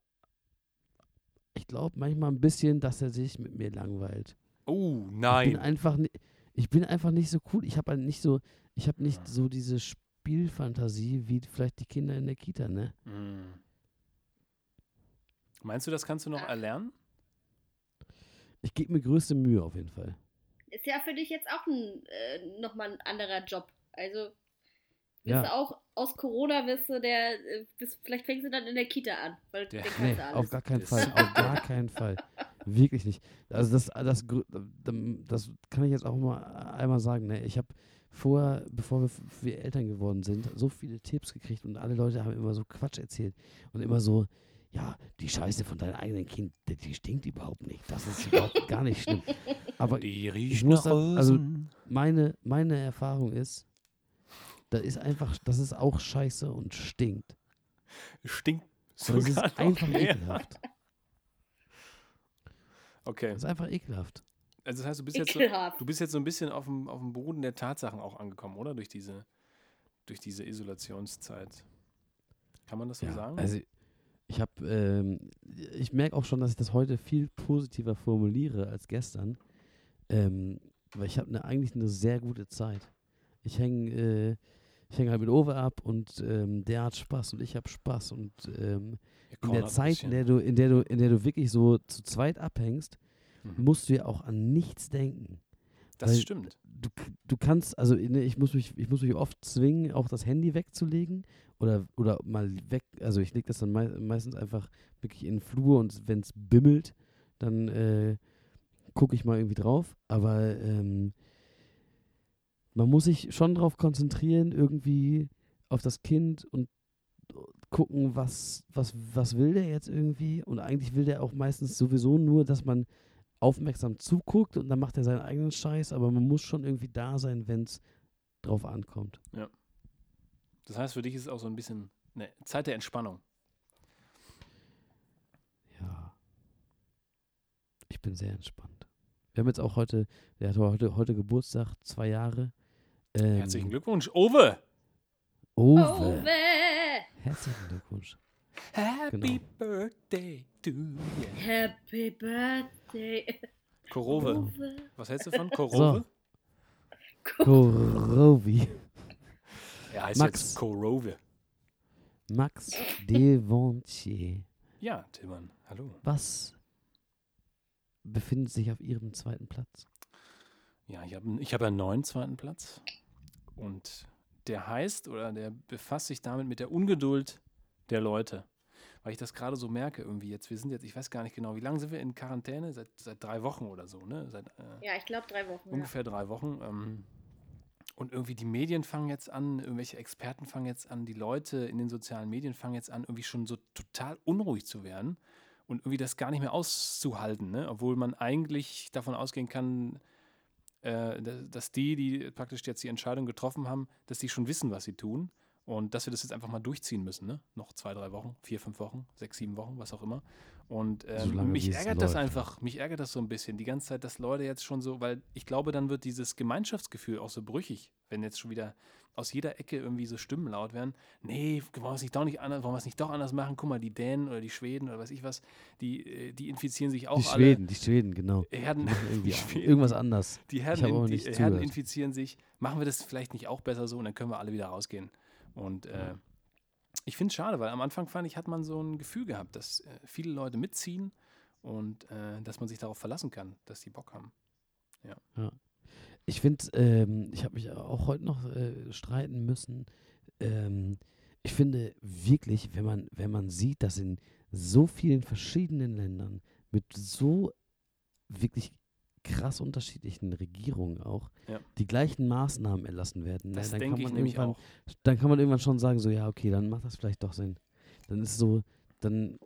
ich glaube manchmal ein bisschen, dass er sich mit mir langweilt. Oh, Ich bin nein. einfach, ich bin einfach nicht so cool. Ich habe halt nicht so, ich habe nicht so diese, Sp- Spielfantasie wie vielleicht die Kinder in der Kita, ne? Mm. Meinst du, das kannst du noch Ach. erlernen? Ich gebe mir größte Mühe auf jeden Fall. Ist ja für dich jetzt auch ein, äh, nochmal ein anderer Job. Also, bist Ja. du auch aus Corona, wirst du der, äh, bist, vielleicht fängst du dann in der Kita an, weil kannst Nee, auf gar keinen Fall. Auf gar keinen Fall. Wirklich nicht. Also das, das, das kann ich jetzt auch mal einmal sagen. Ne? Ich habe vorher, bevor wir, wir Eltern geworden sind, so viele Tipps gekriegt und alle Leute haben immer so Quatsch erzählt und immer so, ja, die Scheiße von deinem eigenen Kind, die, die stinkt überhaupt nicht. Das ist überhaupt gar nicht schlimm. Aber Die ich riecht muss nach sagen, also meine, meine Erfahrung ist, da ist einfach, das ist auch scheiße und stinkt. Stinkt Aber es ist sogar einfach mehr. ekelhaft. Okay, Das ist einfach ekelhaft. also das heißt, du bist jetzt so, du bist jetzt so ein bisschen auf dem, auf dem Boden der Tatsachen auch angekommen, oder? Durch diese, durch diese Isolationszeit. Kann man das so sagen? Also ich habe, ähm, ich merke auch schon, dass ich das heute viel positiver formuliere als gestern, ähm, weil ich habe ne, eigentlich eine sehr gute Zeit. Ich hänge, äh, ich hänge halt mit Owe ab und ähm, der hat Spaß und ich habe Spaß und ähm, in der Zeit, in der du, in der du, in der du wirklich so zu zweit abhängst, Mhm. musst du ja auch an nichts denken. Das weil- stimmt. du, du kannst, also ne, ich muss mich, ich muss mich oft zwingen, auch das Handy wegzulegen oder, oder mal weg, also ich lege das dann mei meistens einfach wirklich in den Flur und wenn es bimmelt, dann äh, gucke ich mal irgendwie drauf. Aber ähm, man muss sich schon darauf konzentrieren, irgendwie auf das Kind und gucken, was, was, was will der jetzt irgendwie. Und eigentlich will der auch meistens sowieso nur, dass man aufmerksam zuguckt und dann macht er seinen eigenen Scheiß, aber man muss schon irgendwie da sein, wenn es drauf ankommt. Das heißt, für dich ist es auch so ein bisschen eine Zeit der Entspannung. Ja. Ich bin sehr entspannt. Wir haben jetzt auch heute, der hat heute, heute Geburtstag, zwei Jahre. Ähm, Herzlichen Glückwunsch, Owe! Uwe. Oh, weh. Herzlichen Glückwunsch. Happy Genau. Birthday to you. Happy Birthday. Korove. Was hältst du von Korove? Korovi. Er heißt Max. jetzt Korove. Max Devontier. Ja, Tillmann, hallo. Was befindet sich auf Ihrem zweiten Platz? Ja, ich habe ich hab einen neuen zweiten Platz. Und der heißt oder der befasst sich damit mit der Ungeduld der Leute. Weil ich das gerade so merke irgendwie jetzt. Wir sind jetzt, ich weiß gar nicht genau, wie lange sind wir in Quarantäne? Seit, seit drei Wochen oder so, ne? Seit äh, Ja, ich glaube drei Wochen. Ja. ungefähr drei Wochen. Ähm, und irgendwie die Medien fangen jetzt an, irgendwelche Experten fangen jetzt an, die Leute in den sozialen Medien fangen jetzt an, irgendwie schon so total unruhig zu werden und irgendwie das gar nicht mehr auszuhalten, ne? obwohl man eigentlich davon ausgehen kann, äh, da- dass die, die praktisch jetzt die Entscheidung getroffen haben, dass die schon wissen, was sie tun und dass wir das jetzt einfach mal durchziehen müssen. Ne? Noch zwei, drei Wochen, vier, fünf Wochen, sechs, sieben Wochen, was auch immer. Und ähm, mich ärgert das läuft. einfach, mich ärgert das so ein bisschen, die ganze Zeit, dass Leute jetzt schon so, weil ich glaube, dann wird dieses Gemeinschaftsgefühl auch so brüchig, wenn jetzt schon wieder aus jeder Ecke irgendwie so Stimmen laut werden. Nee, wollen wir es nicht doch nicht anders, wollen wir es nicht doch anders machen? Guck mal, die Dänen oder die Schweden oder weiß ich was, die, äh, die infizieren sich auch die alle. Schweden, die Schweden, genau. Herden, Die Schweden, irgendwas anders. die Herden, in, die Herden zugehört. infizieren sich. Machen wir das vielleicht nicht auch besser so und dann können wir alle wieder rausgehen. Und äh, ich finde es schade, weil am Anfang fand ich, hat man so ein Gefühl gehabt, dass äh, viele Leute mitziehen und äh, dass man sich darauf verlassen kann, dass die Bock haben. Ich finde, ähm, ich habe mich auch heute noch äh, streiten müssen. Ähm, ich finde wirklich, wenn man, wenn man sieht, dass in so vielen verschiedenen Ländern mit so wirklich krass unterschiedlichen Regierungen auch Ja. die gleichen Maßnahmen erlassen werden, ne, Das dann, kann ich man nämlich irgendwann, auch. dann kann man irgendwann schon sagen, so ja, okay, dann macht das vielleicht doch Sinn. Dann ist so, dann,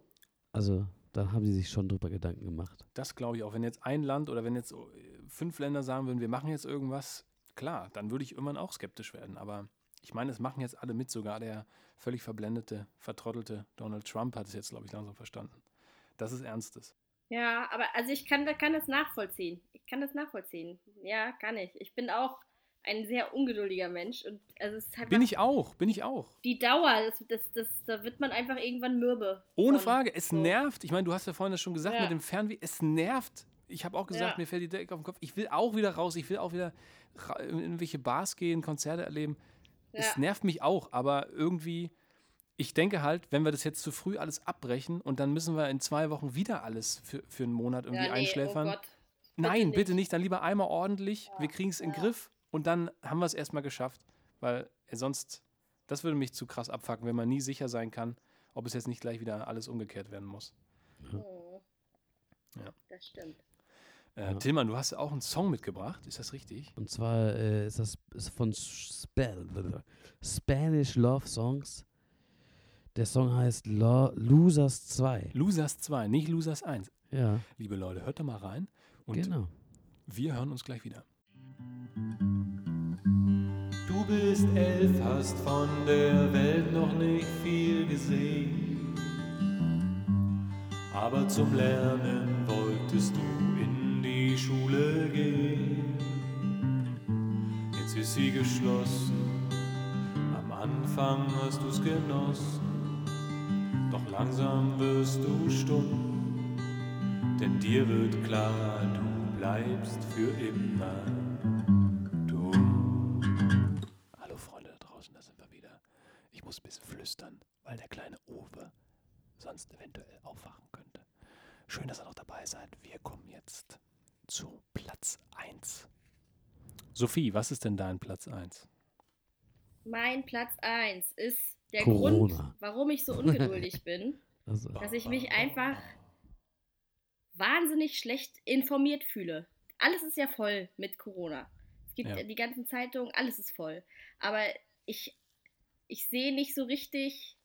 also, dann haben sie sich schon drüber Gedanken gemacht. Das glaube ich auch. Wenn jetzt ein Land oder wenn jetzt fünf Länder sagen würden, wir machen jetzt irgendwas, klar, dann würde ich irgendwann auch skeptisch werden. Aber ich meine, es machen jetzt alle mit, sogar der völlig verblendete, vertrottelte Donald Trump hat es jetzt, glaube ich, langsam verstanden. Das ist Ernstes. Ja, aber also ich kann, kann das nachvollziehen. Ich kann das nachvollziehen. Ja, kann ich. Ich bin auch ein sehr ungeduldiger Mensch und also es ist halt Bin ich auch, bin ich auch. die Dauer, das, das, das, da wird man einfach irgendwann mürbe. Ohne. Frage, es so. nervt. Ich meine, du hast ja vorhin das schon gesagt Ja. mit dem Fernweh, es nervt. Ich habe auch gesagt, Ja. mir fällt die Decke auf den Kopf. Ich will auch wieder raus, ich will auch wieder in irgendwelche Bars gehen, Konzerte erleben. es Ja. nervt mich auch, aber irgendwie, ich denke halt, wenn wir das jetzt zu früh alles abbrechen und dann müssen wir in zwei Wochen wieder alles für, für einen Monat irgendwie ja, nee, einschläfern. Oh Gott. Nein, nicht. bitte nicht. Dann lieber einmal ordentlich. wir kriegen es in den ja. Griff und dann haben wir es erstmal geschafft. Weil äh, sonst, das würde mich zu krass abfacken, wenn man nie sicher sein kann, ob es jetzt nicht gleich wieder alles umgekehrt werden muss. Oh. Ja. Das stimmt. Äh, Ja. Tillmann, du hast auch einen Song mitgebracht. Ist das richtig? Und zwar äh, ist das ist von Spa Spanish Love Songs. Der Song heißt Lo Losers 2. Losers 2, nicht Losers 1. Ja, Liebe Leute, hört da mal rein. Und genau. wir hören uns gleich wieder. Du bist elf, hast von der Welt noch nicht viel gesehen. Aber zum Lernen wolltest du die Schule gehen. Jetzt ist sie geschlossen, am Anfang hast du's genossen. Doch langsam wirst du stumm, denn dir wird klar, du bleibst für immer dumm. Hallo Freunde da draußen, da sind wir wieder. Ich muss ein bisschen flüstern, weil der kleine Uwe sonst eventuell aufwachen könnte. Schön, dass ihr noch dabei seid. Wir kommen jetzt zu Platz 1. Sophie, was ist denn dein Platz 1? Mein Platz 1 ist der Corona. Grund, warum ich so ungeduldig bin, Also, dass ich mich einfach wahnsinnig schlecht informiert fühle. Alles ist ja voll mit Corona. Es gibt Ja. die ganzen Zeitungen, alles ist voll. Aber ich, ich sehe nicht so richtig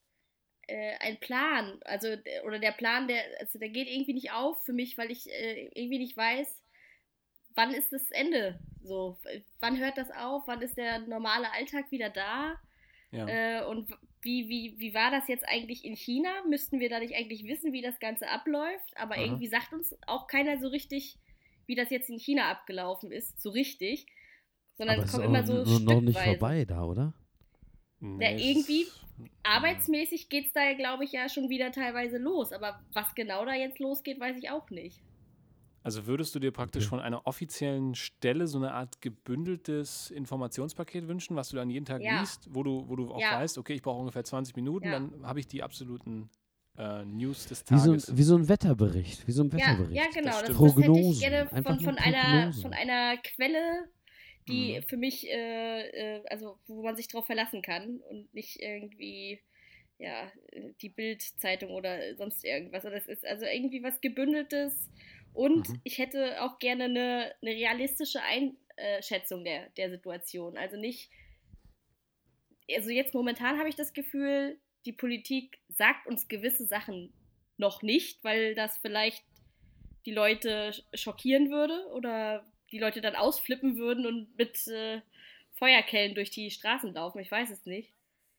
äh, einen Plan. Also, der- oder der Plan, der, also der geht irgendwie nicht auf für mich, weil ich äh, irgendwie nicht weiß, wann ist das Ende? So, wann hört das auf? Wann ist der normale Alltag wieder da? Ja. Äh, und wie, wie, wie war das jetzt eigentlich in China? Müssten wir da nicht eigentlich wissen, wie das Ganze abläuft? Aber Aha. irgendwie sagt uns auch keiner so richtig, wie das jetzt in China abgelaufen ist, so richtig. Sondern aber es kommt immer so n- noch nicht stückweise. vorbei da, oder? Ja, irgendwie Arbeitsmäßig geht es da, ja, glaube ich, ja schon wieder teilweise los. Aber was genau da jetzt losgeht, weiß ich auch nicht. Also würdest du dir praktisch Okay. von einer offiziellen Stelle so eine Art gebündeltes Informationspaket wünschen, was du dann jeden Tag Ja. liest, wo du, wo du auch Ja. weißt, okay, ich brauche ungefähr 20 Minuten, Ja. dann habe ich die absoluten äh, News des Wie so, ein, Tages. wie so ein Wetterbericht. Wie so ein Ja, Wetterbericht. ja, genau. Das, das hätte ich Prognosen, gerne einfach von, von, einer, Prognosen. von einer Quelle, die Mhm. für mich, äh, äh, also wo man sich drauf verlassen kann und nicht irgendwie, ja, die Bild-Zeitung oder sonst irgendwas. Also Das ist also irgendwie was Gebündeltes und Mhm. ich hätte auch gerne eine, eine realistische Einschätzung der, der Situation. Also nicht, also jetzt momentan habe ich das Gefühl, die Politik sagt uns gewisse Sachen noch nicht, weil das vielleicht die Leute sch- schockieren würde oder die Leute dann ausflippen würden und mit äh, Feuerkellen durch die Straßen laufen. Ich weiß es nicht.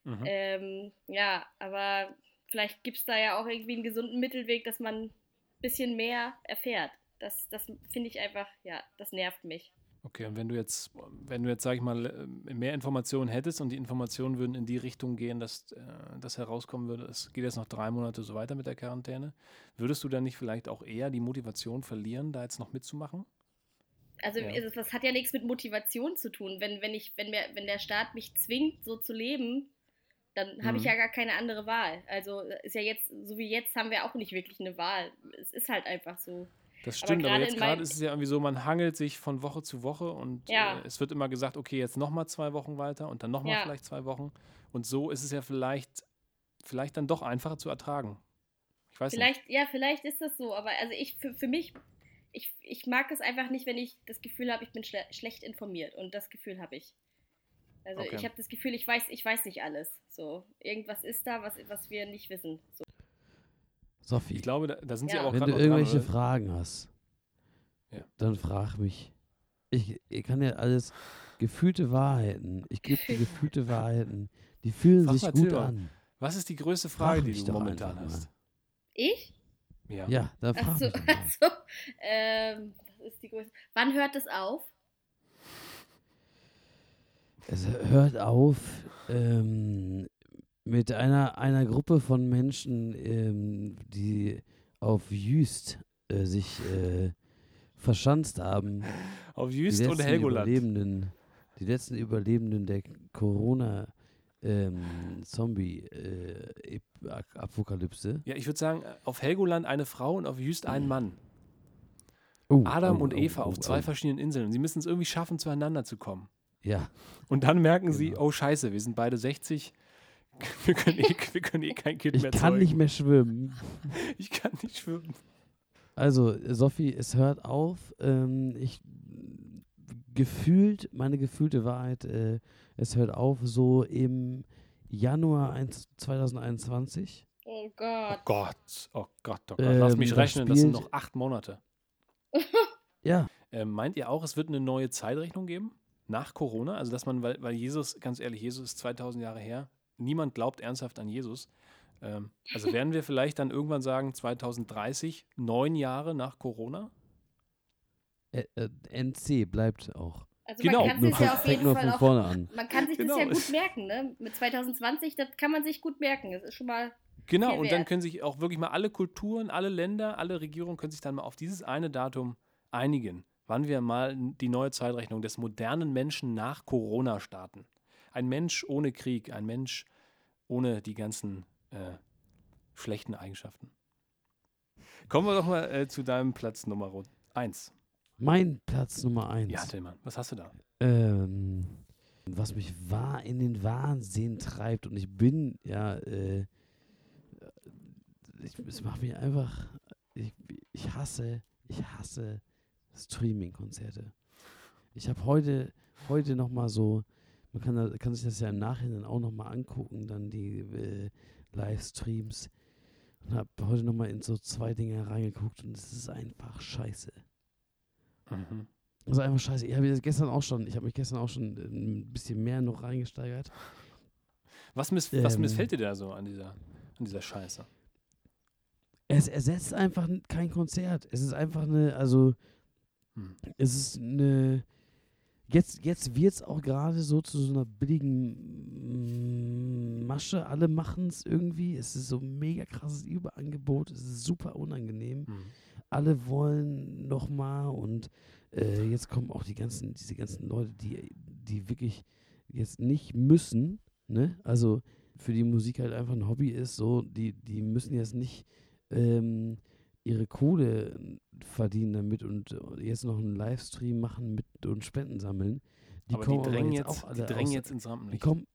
Mhm. Ähm, ja, aber vielleicht gibt es da ja auch irgendwie einen gesunden Mittelweg, dass man bisschen mehr erfährt. Das, das finde ich einfach, ja, das nervt mich. Okay, und wenn du jetzt, wenn du jetzt, sag ich mal, äh, mehr Informationen hättest und die Informationen würden in die Richtung gehen, dass äh, das herauskommen würde, es geht jetzt noch drei Monate so weiter mit der Quarantäne, würdest du dann nicht vielleicht auch eher die Motivation verlieren, da jetzt noch mitzumachen? Also Ja. das hat ja nichts mit Motivation zu tun. Wenn, wenn, ich, wenn, mir, wenn der Staat mich zwingt, so zu leben, dann habe ich Mhm. ja gar keine andere Wahl. Also ist ja jetzt, so wie jetzt, haben wir auch nicht wirklich eine Wahl. Es ist halt einfach so. Das Aber stimmt, aber, gerade jetzt gerade ist es ja irgendwie so, man hangelt sich von Woche zu Woche und Ja. äh, es wird immer gesagt, okay, jetzt nochmal zwei Wochen weiter und dann nochmal Ja. vielleicht zwei Wochen. Und so ist es ja vielleicht, vielleicht dann doch einfacher zu ertragen. Ich weiß Vielleicht, ja, vielleicht ist das so, aber also ich, für, für mich, ich, ich mag es einfach nicht, wenn ich das Gefühl habe, ich bin schle schlecht informiert. Und das Gefühl habe ich. Also Okay. ich habe das Gefühl, ich weiß, ich weiß nicht alles. So, irgendwas ist da, was, was wir nicht wissen. So. Sophie. Ich glaube, da, da sind sie Ja. aber auch wenn du dran, irgendwelche oder? Fragen hast, Ja. dann frag mich. Ich, ich kann ja alles gefühlte Wahrheiten. Ich gebe dir gefühlte Wahrheiten. Die fühlen Frag sich mal gut an. Was ist die größte Frage, Frag die du momentan hast? Ich? Ja. Ja, dann frag Achso, mich mal. achso. Ähm, das ist die größte. Wann hört es auf? Es hört auf ähm, mit einer, einer Gruppe von Menschen, ähm, die auf Jüst äh, sich äh, verschanzt haben. Auf Jüst und Helgoland. Überlebenden, die letzten Überlebenden der Corona, ähm, Zombie-Apokalypse. Ja, ich würde sagen, auf Helgoland eine Frau und auf Jüst ein Mann. Oh, Adam oh, und oh, Eva oh, auf zwei oh. verschiedenen Inseln. Sie müssen es irgendwie schaffen, zueinander zu kommen. Ja, Und dann merken sie, Genau. oh Scheiße, wir sind beide 60. Wir können eh, wir können eh kein Kind ich mehr kann zeugen. nicht mehr schwimmen. Ich kann nicht schwimmen. Also, Sophie, es hört auf. Ähm, ich gefühlt, meine gefühlte Wahrheit, äh, es hört auf so im Januar 1, 2021. Oh Oh Gott. Gott, oh Gott, oh Gott. Lass Ähm, mich das rechnen, das sind noch acht Monate. Ja, Ähm, meint ihr auch, es wird eine neue Zeitrechnung geben? Nach Corona? Also, dass man, weil, weil Jesus, ganz ehrlich, Jesus ist 2000 Jahre her. Niemand glaubt ernsthaft an Jesus. Ähm, also werden wir vielleicht dann irgendwann sagen, 2030, neun Jahre nach Corona? äh, äh, NC bleibt auch. Also Genau. man kann sich ja auf fängt jeden nur Fall von auch, vorne an. man kann sich Genau. das ja gut merken, ne? Mit 2020, das kann man sich gut merken. Das ist schon mal, Genau, und dann können sich auch wirklich mal alle Kulturen, alle Länder, alle Regierungen können sich dann mal auf dieses eine Datum einigen, wann wir mal die neue Zeitrechnung des modernen Menschen nach Corona starten. Ein Mensch ohne Krieg, ein Mensch ohne die ganzen äh, schlechten Eigenschaften. Kommen wir doch mal äh, zu deinem Platz Nummer 1. Mein Platz Nummer eins. Ja, Tillmann, was hast du da? ähm, was mich wahr in den Wahnsinn treibt und ich bin, ja, äh, ich, es macht mich einfach, ich, ich hasse, ich hasse Streaming-Konzerte. Ich habe heute, heute nochmal so, man kann, kann sich das ja im Nachhinein auch nochmal angucken, dann die äh, Livestreams und habe heute nochmal in so zwei Dinge reingeguckt und es ist einfach scheiße. Mhm. Das ist einfach scheiße. Ich habe gestern auch schon, ich habe mich gestern auch schon äh, ein bisschen mehr noch reingesteigert. Was, miss was Ähm. missfällt dir da so an dieser, an dieser Scheiße? Es ersetzt einfach kein Konzert. Es ist einfach eine, also Hm. es ist eine, jetzt, jetzt wird es auch gerade so zu so einer billigen Masche. Alle machen es irgendwie. Es ist so ein mega krasses Überangebot. Es ist super unangenehm. Hm. alle wollen nochmal und äh, jetzt kommen auch die ganzen, diese ganzen Leute, die, die wirklich jetzt nicht müssen, ne? Also für die Musik halt einfach ein Hobby ist, so, die, die müssen jetzt nicht ähm, ihre Kohle verdienen damit und äh, jetzt noch einen Livestream machen mit und Spenden sammeln. Die aber kommen die drängen, jetzt, jetzt auch die alle drängen aus, jetzt ins die Rampenlicht. kommen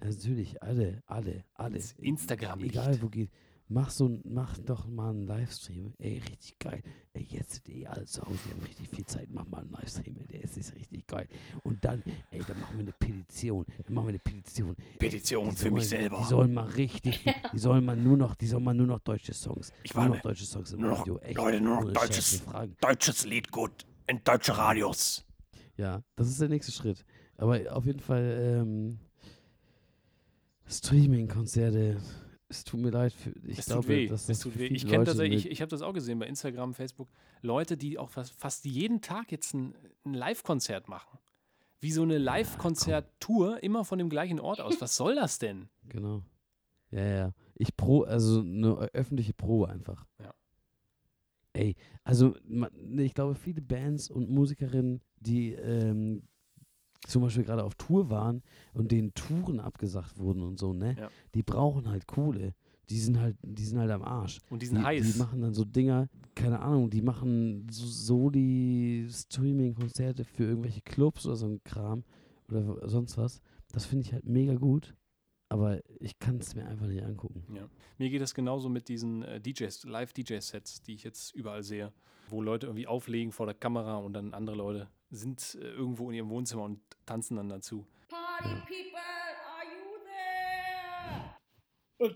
natürlich alle, alle, alle. Ins Instagram-Licht. Egal wo geht. Mach so ein- mach doch mal einen Livestream. Ey, richtig geil. Ey, jetzt sind eh alle zu Hause, die haben richtig viel Zeit. Mach mal einen Livestream, ey, der ist, ist richtig geil. Und dann, ey, dann machen wir eine Petition. Dann machen wir eine Petition. Petition Die für mich selber. Die sollen mal richtig, die sollen mal nur noch, die sollen mal nur noch deutsche Songs. Ich nur meine, noch deutsche Songs im nur noch- Radio. Echt, Leute, nur noch deutsches-. Deutsches Lied gut in deutsche Radios. Ja, das ist der nächste Schritt. Aber auf jeden Fall ähm, Streaming-Konzerte. Es tut mir leid. Für, ich es glaube, tut weh. dass es das tut weh. Ich kenne ich, ich habe das auch gesehen bei Instagram, Facebook, Leute, die auch fast, fast jeden Tag jetzt ein, ein Live-Konzert machen. Wie so eine Live-Konzert-Tour, immer von dem gleichen Ort aus. Was soll das denn? Genau. Ja, ja. Ich pro, also eine öffentliche Probe einfach. Ja. Ey, also ne, ich glaube, viele Bands und Musikerinnen, die ähm, zum Beispiel gerade auf Tour waren und denen Touren abgesagt wurden und so, ne? Ja. Die brauchen halt Kohle. Die sind halt, die sind halt am Arsch. Und die sind die, heiß. Die machen dann so Dinger, keine Ahnung, die machen so Soli-Streaming-Konzerte für irgendwelche Clubs oder so ein Kram oder sonst was. Das finde ich halt mega gut. Aber ich kann es mir einfach nicht angucken. Ja. Mir geht es genauso mit diesen äh, DJs, Live-DJ-Sets, die ich jetzt überall sehe, wo Leute irgendwie auflegen vor der Kamera und dann andere Leute sind äh, irgendwo in ihrem Wohnzimmer und tanzen dann dazu. Party Ja. people, are you there?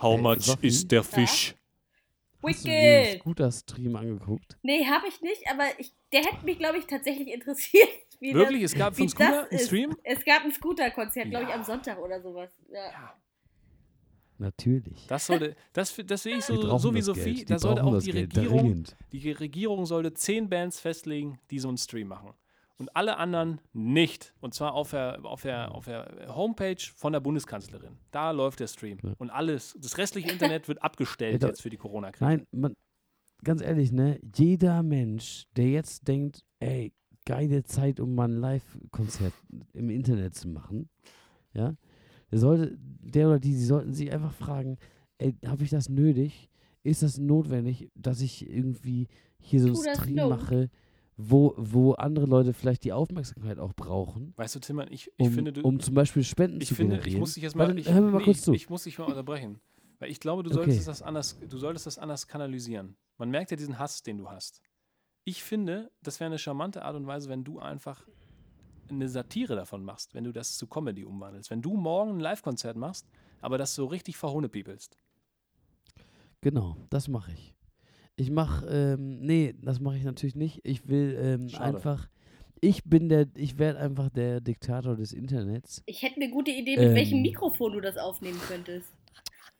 How much is der Fisch? Hast du den Wicked! Scooter-Stream angeguckt? Nee, habe ich nicht, aber ich, der hätte mich, glaube ich, tatsächlich interessiert. Wie das- Wirklich? Es gab einen ist. Stream? Es gab ein Scooter-Konzert, glaube ich, Ja. am Sonntag oder sowas. Ja. Natürlich. Das sollte, das, das sehe ich so, so wie Sophie. Da sollte auch die Geld Regierung, die Regierung sollte zehn Bands festlegen, die so einen Stream machen. Und alle anderen nicht. Und zwar auf der, auf der, auf der Homepage von der Bundeskanzlerin. Da läuft der Stream. Ja. Und alles, das restliche Internet wird abgestellt Ja, jetzt für die Corona-Krise. Nein, man, ganz ehrlich, ne? Jeder Mensch, der jetzt denkt, ey, geile Zeit, um mal ein Live-Konzert im Internet zu machen. Ja. Der sollte, der oder die, sie sollten sich einfach fragen, ey, habe ich das nötig? Ist das notwendig, dass ich irgendwie hier so einen Stream nur. mache, wo, wo andere Leute vielleicht die Aufmerksamkeit auch brauchen, Weißt du, Tillmann, ich, ich um, finde, du, um zum Beispiel Spenden ich zu finde, generieren? ich muss dich jetzt mal, Warte, ich, hör mir mal nee, kurz ich, zu. ich muss dich mal unterbrechen. Weil ich glaube, du Okay. solltest das anders, du solltest das anders kanalisieren. Man merkt ja diesen Hass, den du hast. Ich finde, das wäre eine charmante Art und Weise, wenn du einfach eine Satire davon machst, wenn du das zu Comedy umwandelst. Wenn du morgen ein Live-Konzert machst, aber das so richtig verhohnepiepelst. Genau, das mache ich. Ich mache, ähm, nee, das mache ich natürlich nicht. Ich will ähm, Schade. einfach, ich bin der, ich werde einfach der Diktator des Internets. Ich hätte eine gute Idee, mit Ähm. welchem Mikrofon du das aufnehmen könntest.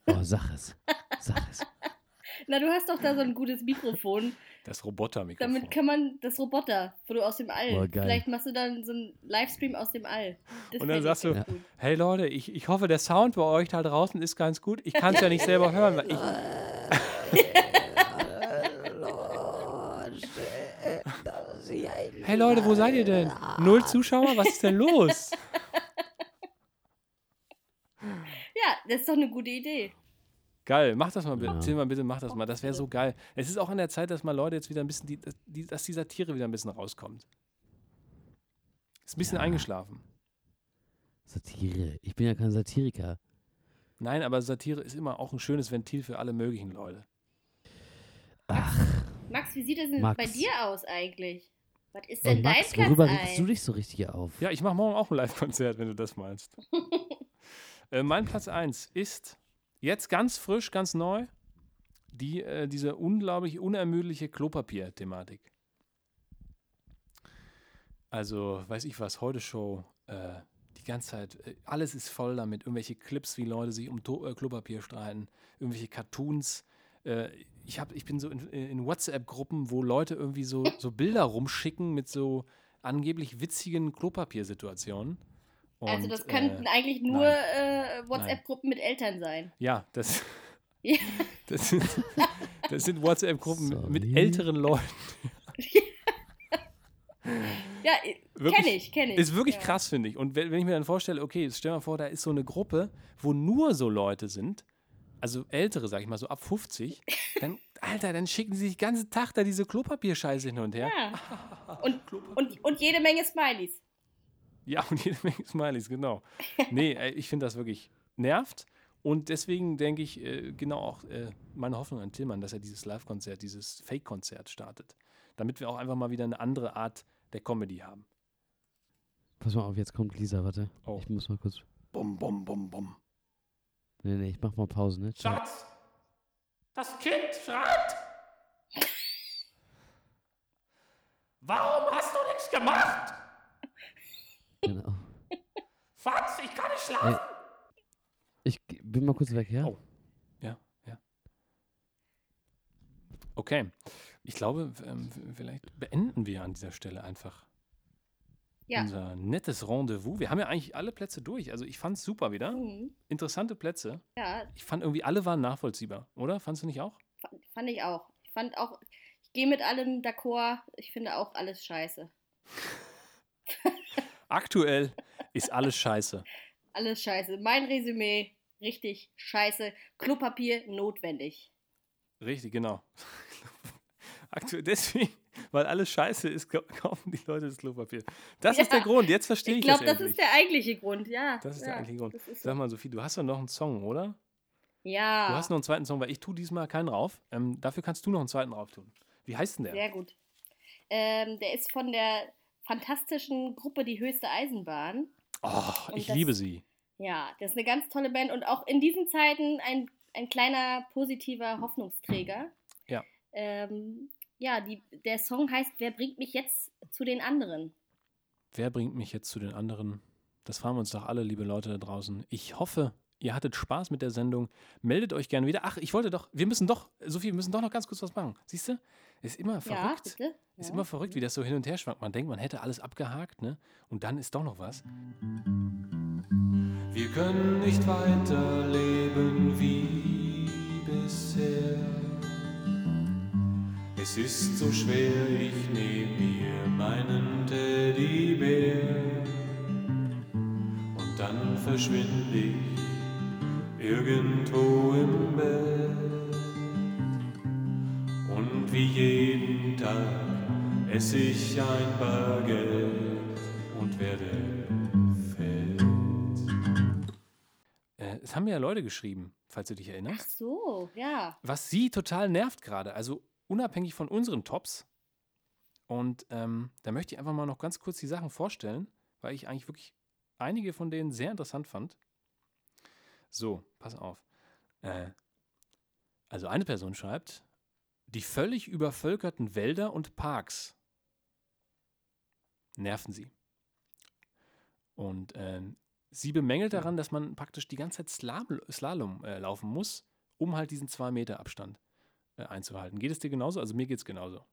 Oh, sag es. Sag es. Na, du hast doch da so ein gutes Mikrofon. Das Robotermikrofon. Damit kann man das Roboter, wo du aus dem All. Geil. Vielleicht machst du dann so einen Livestream aus dem All. Das Und dann sagst du, gut. Hey Leute, ich, ich hoffe, der Sound bei euch da draußen ist ganz gut. Ich kann es ja nicht selber hören. Weil ich, hey Leute, wo seid ihr denn? Null Zuschauer? Was ist denn los? Ja, das ist doch eine gute Idee. Geil, mach das mal bitte. Ja. Tillmann, bitte mach das mal. Das wäre so geil. Es ist auch an der Zeit, dass mal Leute jetzt wieder ein bisschen, die, die, dass die Satire wieder ein bisschen rauskommt. Ist ein bisschen Ja. eingeschlafen. Satire. Ich bin ja kein Satiriker. Nein, aber Satire ist immer auch ein schönes Ventil für alle möglichen Leute. Ach, Max, wie sieht es denn Max. bei dir aus eigentlich? Was ist und denn Max, dein worüber Platz regst du dich so richtig auf? Ja, ich mache morgen auch ein Live-Konzert, wenn du das meinst. äh, mein Platz 1 ist jetzt ganz frisch, ganz neu, die, äh, diese unglaublich unermüdliche Klopapier-Thematik. Also, weiß ich was, heute Show, äh, die ganze Zeit, äh, alles ist voll damit. Irgendwelche Clips, wie Leute sich um to äh, Klopapier streiten, irgendwelche Cartoons. Äh, ich, hab, ich bin so in, in WhatsApp-Gruppen, wo Leute irgendwie so, so Bilder rumschicken mit so angeblich witzigen Klopapiersituationen. Also Und, das könnten äh, eigentlich nur äh, WhatsApp-Gruppen mit Eltern sein. Ja, das, Ja. das sind, das sind WhatsApp-Gruppen mit, mit älteren Leuten. Ja, Wirklich- kenne ich, kenne ich. Ist wirklich ja. krass, finde ich. Und wenn, wenn ich mir dann vorstelle, okay, jetzt stell dir mal vor, da ist so eine Gruppe, wo nur so Leute sind, also ältere, sag ich mal, so ab 50, dann, Alter, dann schicken sie sich den ganzen Tag da diese Klopapierscheiße hin und her. Ja. Und, und, und jede Menge Smileys. Ja, und jede Menge Smileys, genau. Nee, äh, ich finde das wirklich nervt. Und deswegen denke ich, äh, genau auch äh, meine Hoffnung an Tillmann, dass er dieses Live-Konzert, dieses Fake-Konzert startet. Damit wir auch einfach mal wieder eine andere Art der Comedy haben. Pass mal auf, jetzt kommt Lisa, warte. Oh. Ich muss mal kurz. Bum, bum, bum, bum. Nee, nee, ich mach mal Pause, ne? Schatz, das Kind schreit. Warum hast du nichts gemacht? Genau. Schatz, ich kann nicht schlafen. Ich g- bin mal kurz weg, ja? Oh. Ja, ja. Okay. Ich glaube, ähm, vielleicht beenden wir an dieser Stelle einfach Ja. unser nettes Rendezvous. Wir haben ja eigentlich alle Plätze durch. Also ich fand es super wieder. Mhm. Interessante Plätze. Ja, Ich fand irgendwie, alle waren nachvollziehbar, oder? Fandst du nicht auch? fa- fand ich auch. Ich fand auch, ich gehe mit allem d'accord. Ich finde auch alles scheiße. Aktuell ist alles scheiße. Alles scheiße. Mein Resümee, richtig scheiße. Klopapier notwendig. Richtig, genau. Aktuell deswegen, weil alles scheiße ist, kau- kaufen die Leute das Klopapier. Das ist der Ja. Grund. Jetzt verstehe ich, Ich glaube, das das endlich. ist der eigentliche Grund, ja. Das ist ja, der eigentliche Grund. das Sag mal, Sophie, du hast doch noch einen Song, oder? Ja, Du hast noch einen zweiten Song, weil ich tue diesmal keinen drauf. Ähm, dafür kannst du noch einen zweiten drauf tun. Wie heißt denn der? sehr gut. Ähm, der ist von der fantastischen Gruppe Die Höchste Eisenbahn. Oh, Und ich das- liebe sie. Ja, das ist eine ganz tolle Band und auch in diesen Zeiten ein, ein kleiner positiver Hoffnungsträger. Ja. Ähm, ja, die, der Song heißt Wer bringt mich jetzt zu den anderen? Wer bringt mich jetzt zu den anderen? Das fragen wir uns doch alle, liebe Leute da draußen. Ich hoffe, ihr hattet Spaß mit der Sendung. Meldet euch gerne wieder. Ach, ich wollte doch, wir müssen doch, Sophie, wir müssen doch noch ganz kurz was machen. Siehst du? Ist immer Ja, verrückt. bitte. Ist Ja. immer verrückt, wie das so hin und her schwankt. Man denkt, man hätte alles abgehakt, ne? Und dann ist doch noch was. Wir können nicht weiterleben wie bisher. Es ist so schwer, ich nehm mir meinen Teddybär und dann verschwinde ich irgendwo im Bett. Und wie jeden Tag esse ich ein Baguette und werde fett. Äh, es haben mir ja Leute geschrieben, falls du dich Ach erinnerst. so, ja. Was sie total nervt gerade, also unabhängig von unseren Tops. Und ähm, da möchte ich einfach mal noch ganz kurz die Sachen vorstellen, weil ich eigentlich wirklich einige von denen sehr interessant fand. So, pass auf. Äh, also eine Person schreibt, die völlig übervölkerten Wälder und Parks nerven sie. Und ähm, sie bemängelt daran, dass man praktisch die ganze Zeit Slalom, Slalom äh, laufen muss, um halt diesen 2 Meter Abstand äh, einzuhalten. Geht es dir genauso? Also mir geht es genauso.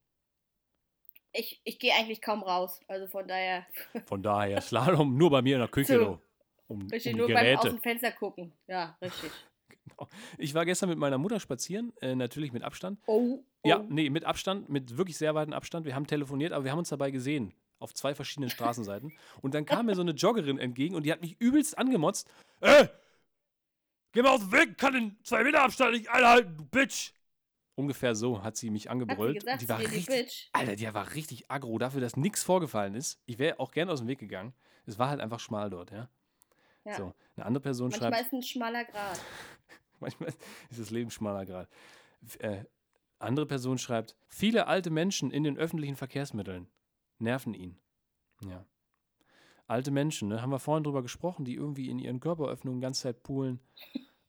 Ich, ich gehe eigentlich kaum raus. Also von daher, Von daher Slalom nur bei mir in der Küche, So. um, um richtig die nur beim aus Geräte. dem Fenster gucken. Ja, richtig. Ich war gestern mit meiner Mutter spazieren, äh, natürlich mit Abstand. Oh, oh. Ja, nee, mit Abstand, mit wirklich sehr weitem Abstand. Wir haben telefoniert, aber wir haben uns dabei gesehen. Auf zwei verschiedenen Straßenseiten. Und dann kam mir so eine Joggerin entgegen und die hat mich übelst angemotzt. Äh, geh mal aus dem Weg, kann den zwei Meter Abstand nicht einhalten, du Bitch. Ungefähr so hat sie mich angebrüllt. gesagt, die war richtig, Bitch. Alter, die war richtig aggro dafür, dass nichts vorgefallen ist. Ich wäre auch gern aus dem Weg gegangen. Es war halt einfach schmal dort, ja. Ja. So, eine andere Person Manchmal schreibt. ist ein schmaler Grad. Manchmal ist das Leben schmaler Grad. Äh, andere Person schreibt, viele alte Menschen in den öffentlichen Verkehrsmitteln nerven ihn. Ja. Alte Menschen, ne, haben wir vorhin drüber gesprochen, die irgendwie in ihren Körperöffnungen die ganze Zeit poolen.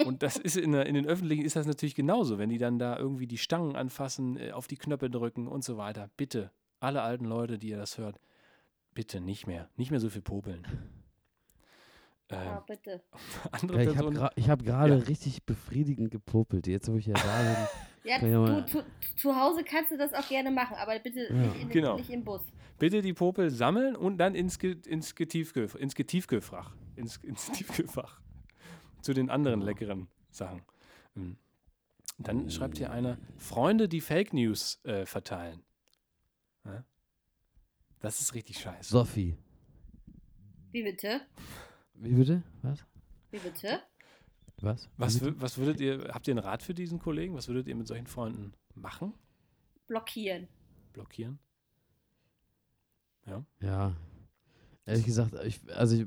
Und das ist in, der, in den öffentlichen ist das natürlich genauso, wenn die dann da irgendwie die Stangen anfassen, äh, auf die Knöpfe drücken und so weiter. Bitte, alle alten Leute, die ihr das hört, bitte nicht mehr, nicht mehr so viel popeln. Ähm, Ja, bitte. andere Ja, ich habe hab gerade Ja. richtig befriedigend gepopelt. Jetzt, wo ich ja da bin. Ja, du, zu, zu Hause kannst du das auch gerne machen, aber bitte Ja. nicht, in, Genau. nicht im Bus. Bitte die Popel sammeln und dann ins, Ge ins, Getiefkühl ins Getiefkühlfach. Ins, ins Tiefkühlfach. Zu den anderen leckeren Sachen. Mhm. Dann schreibt hier einer, Freunde, die Fake News äh, verteilen. Ja? Das ist richtig scheiße. Sophie. Wie bitte? Wie bitte? Was? Wie bitte? Was? Was, bitte? was würdet ihr, habt ihr einen Rat für diesen Kollegen? Was würdet ihr mit solchen Freunden machen? Blockieren. Blockieren? Ja. Ehrlich gesagt, ich, also ich,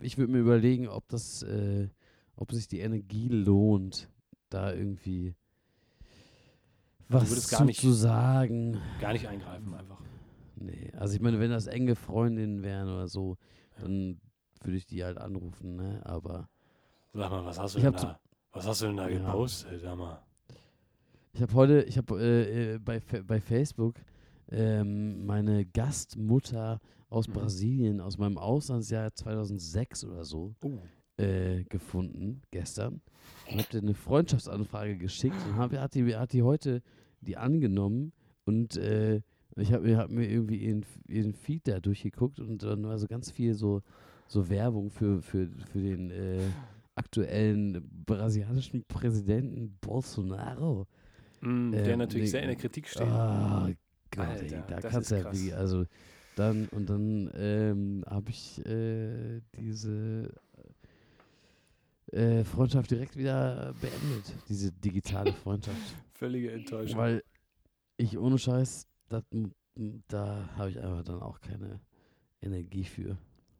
ich würde mir überlegen, ob das, äh, ob sich die Energie lohnt, da irgendwie was gar zu, nicht- zu sagen. Gar nicht eingreifen einfach. Nee, also ich meine, wenn das enge Freundinnen wären oder so, Ja. dann würde ich die halt anrufen, ne? Aber Sag mal, was hast du denn da? Was hast du denn da Ja. gepostet? Sag mal. ich habe heute, ich habe äh, äh, bei, bei Facebook ähm, meine Gastmutter aus Mhm. Brasilien, aus meinem Auslandsjahr 2006 oder so, Oh. äh, gefunden, gestern. Und habe dir eine Freundschaftsanfrage geschickt und hab, hat, die, hat die heute die angenommen und äh, ich habe mir, hab mir irgendwie ihren, ihren Feed da durchgeguckt und dann war so ganz viel so, so Werbung für, für, für den äh, aktuellen brasilianischen Präsidenten Bolsonaro. Mm, der Ähm, natürlich nee, sehr in der Kritik steht. Ah, Gott, Alter, ey, da kannst du ja wirklich, also dann und dann ähm, habe ich äh, diese äh, Freundschaft direkt wieder beendet, diese digitale Freundschaft, Völlige Enttäuschung. weil ich ohne Scheiß, dat, da habe ich einfach dann auch keine Energie für.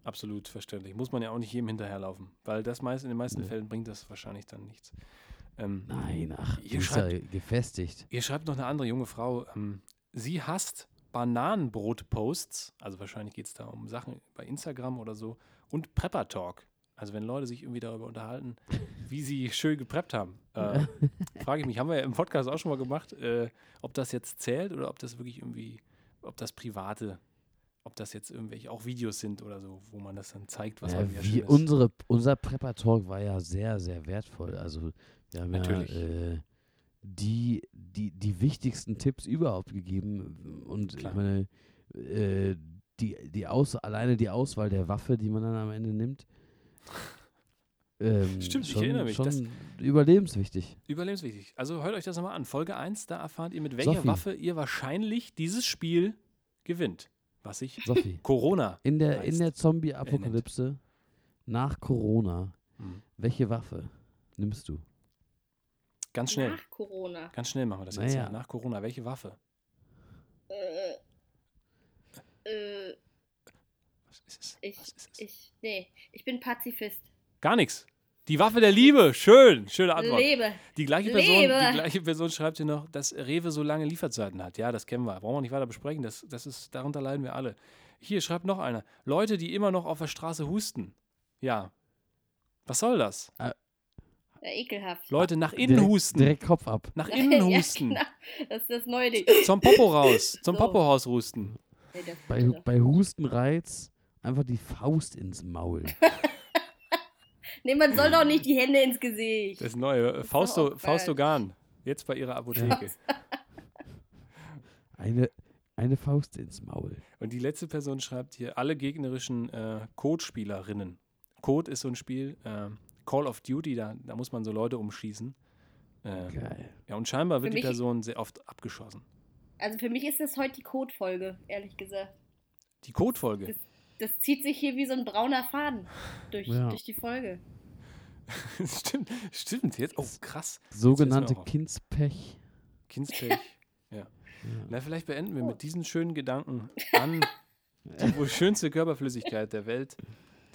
Absolut verständlich. Muss man ja auch nicht jedem hinterherlaufen, weil das meist, in den meisten Nee. Fällen bringt das wahrscheinlich dann nichts. Ähm, Nein, ach, Ihr ist ja gefestigt. Ihr schreibt noch eine andere junge Frau, ähm, sie hasst Bananenbrot-Posts, also wahrscheinlich geht es da um Sachen bei Instagram oder so, und Prepper Talk. Also wenn Leute sich irgendwie darüber unterhalten, wie sie schön gepreppt haben. Äh, frage ich mich, haben wir ja im Podcast auch schon mal gemacht, äh, ob das jetzt zählt oder ob das wirklich irgendwie, ob das private, ob das jetzt irgendwelche auch Videos sind oder so, wo man das dann zeigt, was Ja, halt wie unsere, unser Prepper-Talk war ja sehr, sehr wertvoll. Also wir haben Natürlich. ja äh, die, die, die wichtigsten Tipps überhaupt gegeben. Und Klar. ich meine, äh, die, die Aus, alleine die Auswahl der Waffe, die man dann am Ende nimmt. ähm, Stimmt, ich schon, erinnere mich, das- Schon überlebenswichtig. Überlebenswichtig. Also hört euch das nochmal an. Folge 1, da erfahrt ihr, mit welcher Sophie. Waffe ihr wahrscheinlich dieses Spiel gewinnt. Was ich Sophie, Corona. in der, in heißt. der Zombie-Apokalypse nach Corona, Hm. welche Waffe nimmst du? Ganz schnell. Nach Corona. Ganz schnell machen wir das jetzt. Naja. Ja. Nach Corona. Welche Waffe? Äh, äh, Was ist es? ich, Was ist es? ich, nee, ich bin Pazifist. Gar nichts. Die Waffe der Liebe. Schön. Schöne Antwort. Lebe. Die gleiche, Person, Lebe. die gleiche Person schreibt hier noch, dass Rewe so lange Lieferzeiten hat. Ja, das kennen wir. Brauchen wir nicht weiter besprechen. Das, das ist, darunter leiden wir alle. Hier schreibt noch einer. Leute, die immer noch auf der Straße husten. Ja. Was soll das? Ja, ekelhaft. Leute, nach innen direkt, husten. Direkt Kopf ab. Nach innen ja, husten. genau. Das ist das neue Ding. Zum Popo raus. Zum So. Popo raus husten. Das Bei, bitte. bei Hustenreiz einfach die Faust ins Maul. nee, man soll doch nicht die Hände ins Gesicht. Das neue. Ist Fausto. Garn. Jetzt bei ihrer Apotheke. Eine, eine Faust ins Maul. Und die letzte Person schreibt hier, alle gegnerischen äh, Code-Spielerinnen. Code ist so ein Spiel, äh, Call of Duty, da, da muss man so Leute umschießen. Äh, Geil. ja, und scheinbar wird Für die mich- Person sehr oft abgeschossen. Also für mich ist das heute die Code-Folge, ehrlich gesagt. Die Code-Folge. Das zieht sich hier wie so ein brauner Faden durch, Ja. durch die Folge. stimmt, stimmt. Jetzt, oh, krass. Sogenannte. Kindspech. Kindspech. ja. Na, vielleicht beenden wir mit diesen schönen Gedanken an die wohl schönste Körperflüssigkeit der Welt.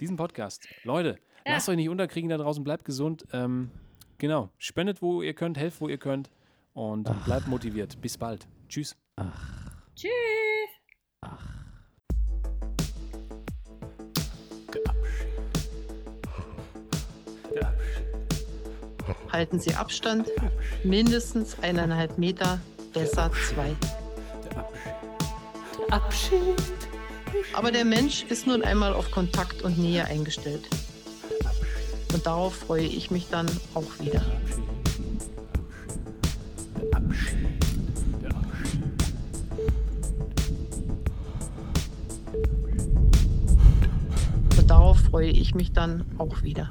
Diesen Podcast. Leute, Ja. lasst euch nicht unterkriegen da draußen, bleibt gesund. Ähm, genau, spendet, wo ihr könnt, helft, wo ihr könnt und bleibt motiviert. Bis bald. Tschüss. Tschüss. Halten Sie Abstand, mindestens eineinhalb Meter, besser zwei. Abschied. Aber der Mensch ist nun einmal auf Kontakt und Nähe eingestellt. Und darauf freue ich mich dann auch wieder. Und darauf freue ich mich dann auch wieder.